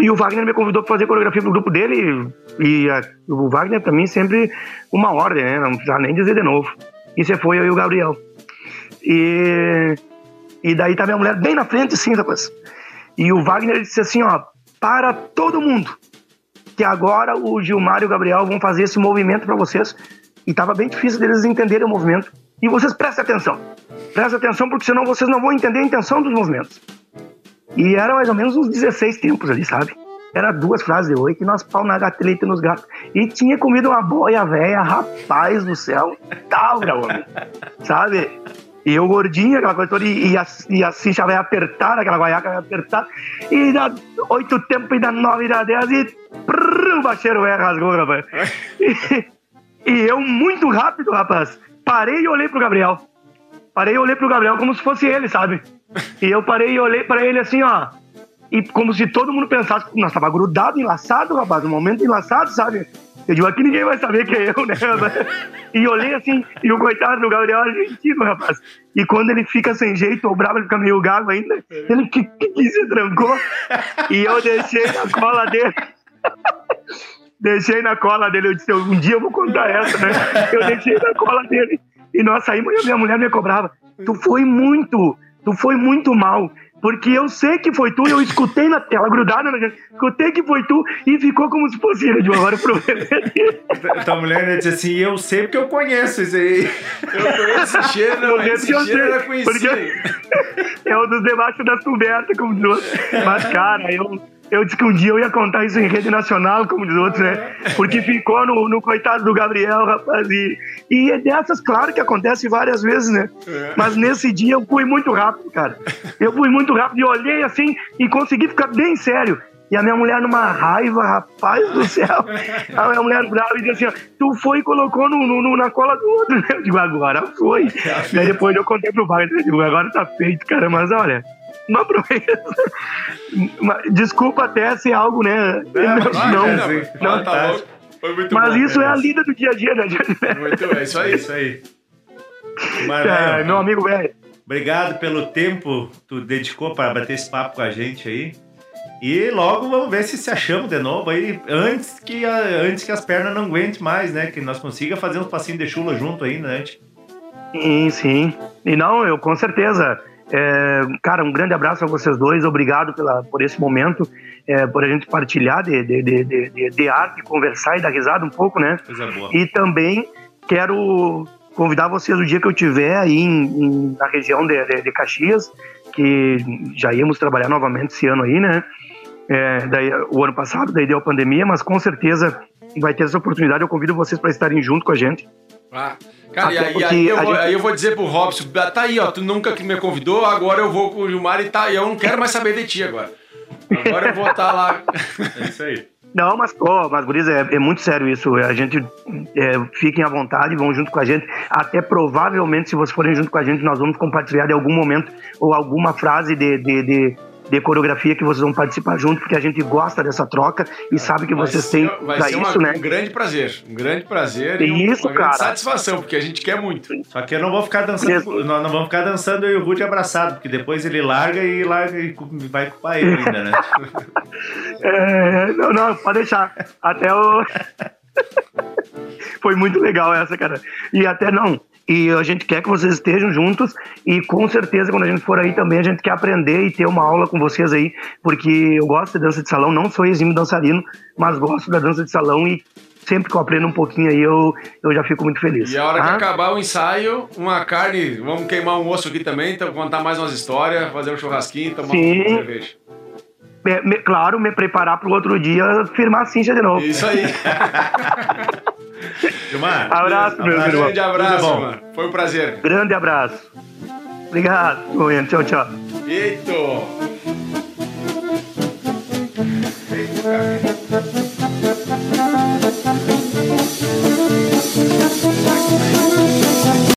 e o Wagner me convidou para fazer coreografia pro grupo dele, e a, o Wagner mim sempre uma ordem, né? Não precisa nem dizer de novo. E você foi eu e o Gabriel. E, e daí tá minha mulher bem na frente, sim, rapaz. E o Wagner disse assim, ó, para todo mundo que agora o Gilmar e o Gabriel vão fazer esse movimento para vocês. E estava bem difícil deles entenderem o movimento. E vocês prestem atenção. Prestem atenção, porque senão vocês não vão entender a intenção dos movimentos. E era mais ou menos uns 16 tempos ali, sabe? Era duas frases de oi que nós pau na gateleta nos gatos. E tinha comido uma boia velha, rapaz do céu. Tal, homem. Sabe? E eu gordinho, aquela coisa toda, e, e, a, e a cincha vai apertar, aquela guaiaca vai apertar, e dá oito tempos, e dá nove, e dá dez, e prrr, o bacheiro é, rasgou, rapaz. E, e eu, muito rápido, rapaz, parei e olhei pro Gabriel. Parei e olhei pro Gabriel como se fosse ele, sabe? E eu parei e olhei para ele assim, ó. E como se todo mundo pensasse que nós tava grudado, enlaçado, rapaz, no momento enlaçado, sabe? Eu digo, aqui ninguém vai saber que é eu, né? e olhei assim, e o coitado do Gabriel argentino, rapaz. E quando ele fica sem jeito ou bravo, ele fica meio gago ainda. Ele que, que se trancou. E eu deixei na cola dele. deixei na cola dele. Eu disse, um dia eu vou contar essa, né? Eu deixei na cola dele. E nós saímos e a minha mulher me cobrava. Tu foi muito, tu foi muito mal. Porque eu sei que foi tu, eu escutei na tela grudada na gente, escutei que foi tu e ficou como se fosse ele. De agora o problema é Tua mulher né, disse assim: Eu sei porque eu conheço isso aí. Eu conheço esse cheiro, não, esse cheiro sei, era conhecido. É um dos debaixo das cobertas, como diz outro. Mas, cara, eu eu disse que um dia eu ia contar isso em rede nacional, como diz outros, né? Porque ficou no, no coitado do Gabriel, rapaz. E, e é dessas, claro que acontece várias vezes, né? É. Mas nesse dia eu fui muito rápido, cara. Eu fui muito rápido e olhei assim e consegui ficar bem sério. E a minha mulher numa raiva, rapaz do céu. A minha mulher brava e disse assim: ó, tu foi e colocou no, no, na cola do outro. Eu digo, agora foi. É Daí depois eu contei pro pai, eu digo, agora tá feito, cara. Mas olha, uma proeza. Desculpa até se algo, né? É, não, não, não, não, tá Mas bom, isso é, é a lida do dia a dia, né? Muito bem, isso aí. Isso aí. Mas, é, meu amigo velho. Obrigado pelo tempo que tu dedicou para bater esse papo com a gente aí. E logo vamos ver se se achamos de novo aí, antes que, a, antes que as pernas não aguentem mais, né? Que nós consiga fazer uns passinhos de chula junto ainda, né? Sim, sim. E não, eu com certeza. É, cara, um grande abraço a vocês dois, obrigado pela, por esse momento, é, por a gente partilhar de, de, de, de, de arte, conversar e dar risada um pouco, né? Coisa boa. E também quero convidar vocês o dia que eu tiver aí em, em, na região de, de, de, Caxias, que já íamos trabalhar novamente esse ano aí, né? É, daí, o ano passado, daí deu a pandemia, mas com certeza vai ter essa oportunidade. Eu convido vocês para estarem junto com a gente. Ah, cara, e aí, aí, eu vou, gente... aí, eu vou, dizer pro Robson, tá aí, ó, tu nunca me convidou, agora eu vou com o Gilmar e tá, eu não quero mais saber de ti agora. Agora eu vou estar tá lá. É isso aí. Não, mas, oh, mas Guriza, é, é, muito sério isso. A gente é, fiquem à vontade, vão junto com a gente. Até provavelmente, se vocês forem junto com a gente, nós vamos compartilhar em algum momento ou alguma frase de, de, de de coreografia que vocês vão participar junto, porque a gente gosta dessa troca e é, sabe que vocês ser, têm vai ser isso, uma, né? Um grande prazer, um grande prazer e um, isso, uma cara. satisfação, porque a gente quer muito. Só que eu não vou ficar dançando, nós não vamos ficar dançando eu e o Rude abraçado, porque depois ele larga e larga e vai culpar ele ainda, né? é, não, não, pode deixar. Até o Foi muito legal essa, cara. E até não, e a gente quer que vocês estejam juntos e com certeza quando a gente for aí também a gente quer aprender e ter uma aula com vocês aí, porque eu gosto de dança de salão, não sou exímio dançarino, mas gosto da dança de salão e sempre que eu aprendo um pouquinho aí eu, eu já fico muito feliz. E a hora ah? que acabar o ensaio, uma carne, vamos queimar um osso aqui também, então contar mais umas histórias, fazer um churrasquinho, tomar Sim. uma cerveja. Me, me, claro, me preparar para o outro dia firmar a cincha de novo. Isso aí. Gilmar. Abraço, meu irmão. Grande abraço, mano. Foi um prazer. Grande abraço. Obrigado. Tchau, tchau. Eito. Eito,